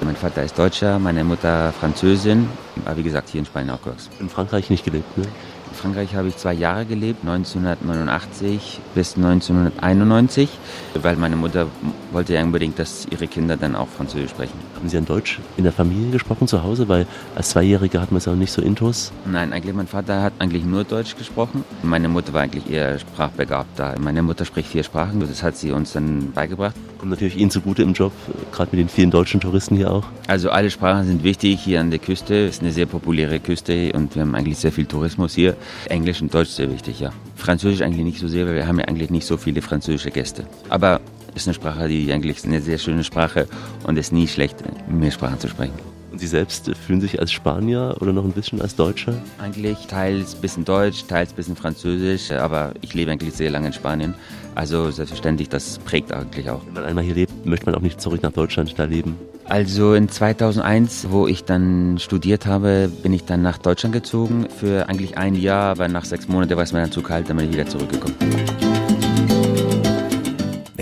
Mein Vater ist Deutscher, meine Mutter Französin, aber wie gesagt hier in Spanien aufgewachsen. In Frankreich nicht gelebt, ne? In Frankreich habe ich zwei Jahre gelebt, 1989 bis 1991, weil meine Mutter wollte ja unbedingt, dass ihre Kinder dann auch Französisch sprechen. Haben Sie an Deutsch in der Familie gesprochen zu Hause? Weil als Zweijähriger hat man es auch nicht so intus. Nein, eigentlich mein Vater hat eigentlich nur Deutsch gesprochen. Meine Mutter war eigentlich eher sprachbegabter. Meine Mutter spricht vier Sprachen, das hat sie uns dann beigebracht. Kommt natürlich Ihnen zugute im Job, gerade mit den vielen deutschen Touristen hier auch. Also alle Sprachen sind wichtig hier an der Küste. Es ist eine sehr populäre Küste und wir haben eigentlich sehr viel Tourismus hier. Englisch und Deutsch sehr wichtig, ja. Französisch eigentlich nicht so sehr, weil wir haben ja eigentlich nicht so viele französische Gäste. Aber ist eine Sprache, die eigentlich ist eine sehr schöne Sprache und es ist nie schlecht, mehr Sprachen zu sprechen. Und Sie selbst fühlen sich als Spanier oder noch ein bisschen als Deutscher? Eigentlich teils bisschen Deutsch, teils bisschen Französisch, aber ich lebe eigentlich sehr lange in Spanien. Also selbstverständlich, das prägt eigentlich auch. Wenn man einmal hier lebt, möchte man auch nicht zurück nach Deutschland da leben. Also in 2001, wo ich dann studiert habe, bin ich dann nach Deutschland gezogen für eigentlich ein Jahr, aber nach sechs Monaten war es mir dann zu kalt, dann bin ich wieder zurückgekommen.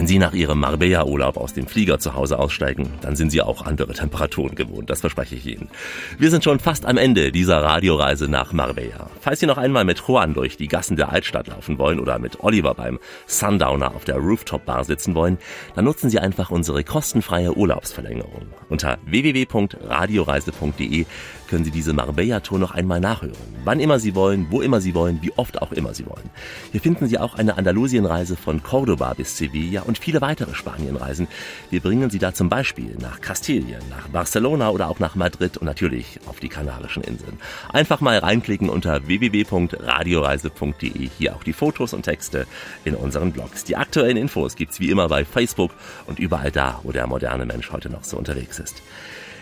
Wenn Sie nach Ihrem Marbella-Urlaub aus dem Flieger zu Hause aussteigen, dann sind Sie auch andere Temperaturen gewohnt, das verspreche ich Ihnen. Wir sind schon fast am Ende dieser Radioreise nach Marbella. Falls Sie noch einmal mit Juan durch die Gassen der Altstadt laufen wollen oder mit Oliver beim Sundowner auf der Rooftop-Bar sitzen wollen, dann nutzen Sie einfach unsere kostenfreie Urlaubsverlängerung. Unter www.radioreise.de können Sie diese Marbella-Tour noch einmal nachhören. Wann immer Sie wollen, wo immer Sie wollen, wie oft auch immer Sie wollen. Hier finden Sie auch eine Andalusienreise von Cordoba bis Sevilla und viele weitere Spanienreisen. Wir bringen Sie da zum Beispiel nach Kastilien, nach Barcelona oder auch nach Madrid und natürlich auf die Kanarischen Inseln. Einfach mal reinklicken unter www.radioreise.de. Hier auch die Fotos und Texte in unseren Blogs. Die aktuellen Infos gibt's wie immer bei Facebook und überall da, wo der moderne Mensch heute noch so unterwegs ist.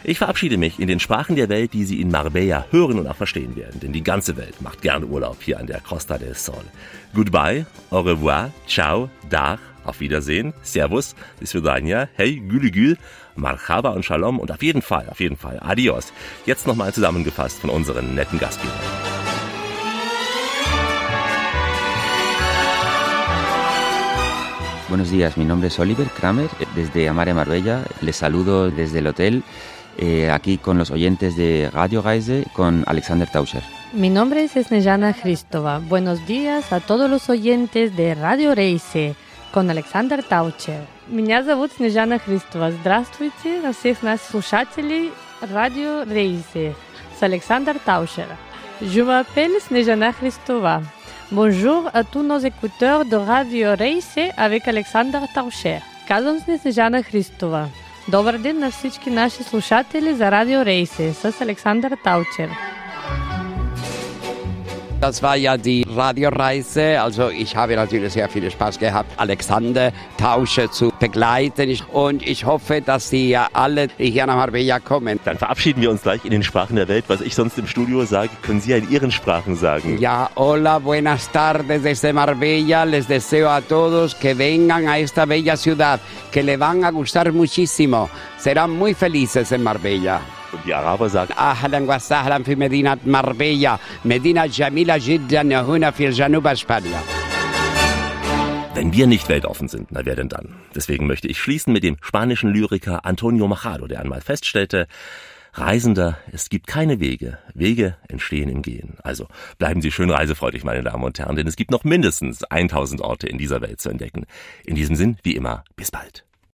Ich verabschiede mich in den Sprachen der Welt, die Sie in Marbella hören und auch verstehen werden, denn die ganze Welt macht gerne Urlaub hier an der Costa del Sol. Goodbye, au revoir, ciao, dar, auf Wiedersehen, servus, bis vidania, hey, gülü gül, marhaba und shalom und auf jeden Fall, auf jeden Fall, adios. Jetzt nochmal zusammengefasst von unseren netten Gastgebern. Buenos días, mi nombre es Oliver Kramer, desde Amare Marbella. Les saludo desde el hotel, eh, aquí con los oyentes de Radio Reise, con Alexander Tauscher. Mi nombre es Snejana Hristova. Buenos días a todos los oyentes de Radio Рейсе con Александр Таучер. Меня зовут Снежана Христова. Здравствуйте на всех нас слушателей Radio Рейсе с Александр Таучер. Je m'appelle Snejana Hristova. Bonjour à tous nos écouteurs de Radio Рейсе avec Александър Таушер. Казвам се Снежана Христова. Добър ден на всички наши слушатели за Радио Рейсе с Александър Таучер. Das war ja die Radioreise. Also ich habe natürlich sehr viel Spaß gehabt, Alexander Tausche zu begleiten. Und ich hoffe, dass Sie ja alle hier nach Marbella kommen. Dann verabschieden wir uns gleich in den Sprachen der Welt. Was ich sonst im Studio sage, können Sie ja in Ihren Sprachen sagen. Ja, hola, buenas tardes desde Marbella. Les deseo a todos que vengan a esta bella ciudad, que le van a gustar muchísimo. Serán muy felices en Marbella. Und die Araber sagen, Ahlan wa sahlan fi Medina Marbella, Medina Jamila jiddan huna fi Januba Spanien. Wenn wir nicht weltoffen sind, na wer denn dann? Deswegen möchte ich schließen mit dem spanischen Lyriker Antonio Machado, der einmal feststellte, Reisender, es gibt keine Wege. Wege entstehen im Gehen. Also bleiben Sie schön reisefreudig, meine Damen und Herren, denn es gibt noch mindestens 1000 Orte in dieser Welt zu entdecken. In diesem Sinn, wie immer, bis bald.